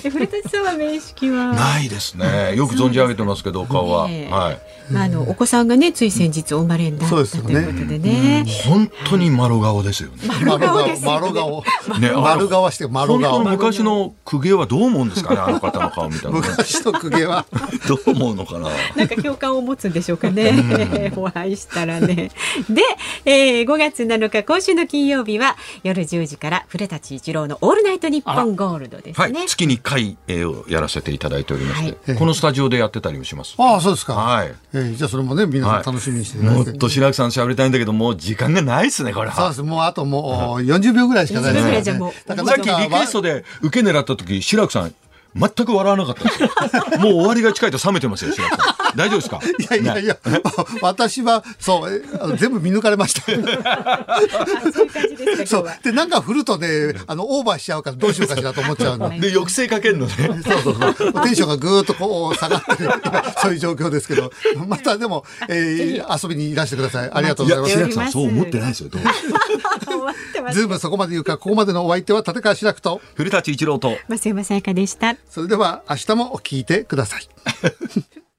<laughs> 古舘さんは面識は？ないですね。よく存じ上げてますけど顔は、ね、はい。まああのお子さんがねつい先日お生まれになったということでね。本当に丸顔ですよね。丸顔丸顔ね丸顔して丸顔。昔の公家はどう思うんですかねあの方の顔みたいな。昔の公家は <laughs> どう思うのかな。なんか共感を持つんでしょうかね。お会いしたらね。で、えー、5月7日今週の金曜日は夜10時から古舘一郎のオールナイトニッポンゴールドですね。はい、月に1回、えー、をやらせていただいておりまして、はい、このスタジオでやってたりもします。ああ、そうですか。はい。えー、じゃあそれもね、皆さん楽しみにして、はい、もっと白木さん喋りたいんだけど、もう時間がないですね、これ。そうです。もうあともう40秒ぐらいしかないですね。さっきリクエストで受け狙った時、白木さん、全く笑わなかったですよ。<laughs> もう終わりが近いと冷めてますよ、白木さん。大丈夫ですか？いやいやいや、私は、そう、あの全部見抜かれました。<laughs> そうでなんか振るとね、あの、オーバーしちゃうからどうしようかしらと思っちゃうの。<laughs> で、抑制かけるのね。そうそうそう。テンションがぐーっとこう下がってる、そういう状況ですけど、またでも、えー、遊びにいらしてください。ありがとうございます。白さん、そう思ってないですよ、ズームそこまで言うか、ここまでのお相手は立川志らくと、古舘一郎と、増山さやかでした。それでは、明日も聞いてください。<laughs>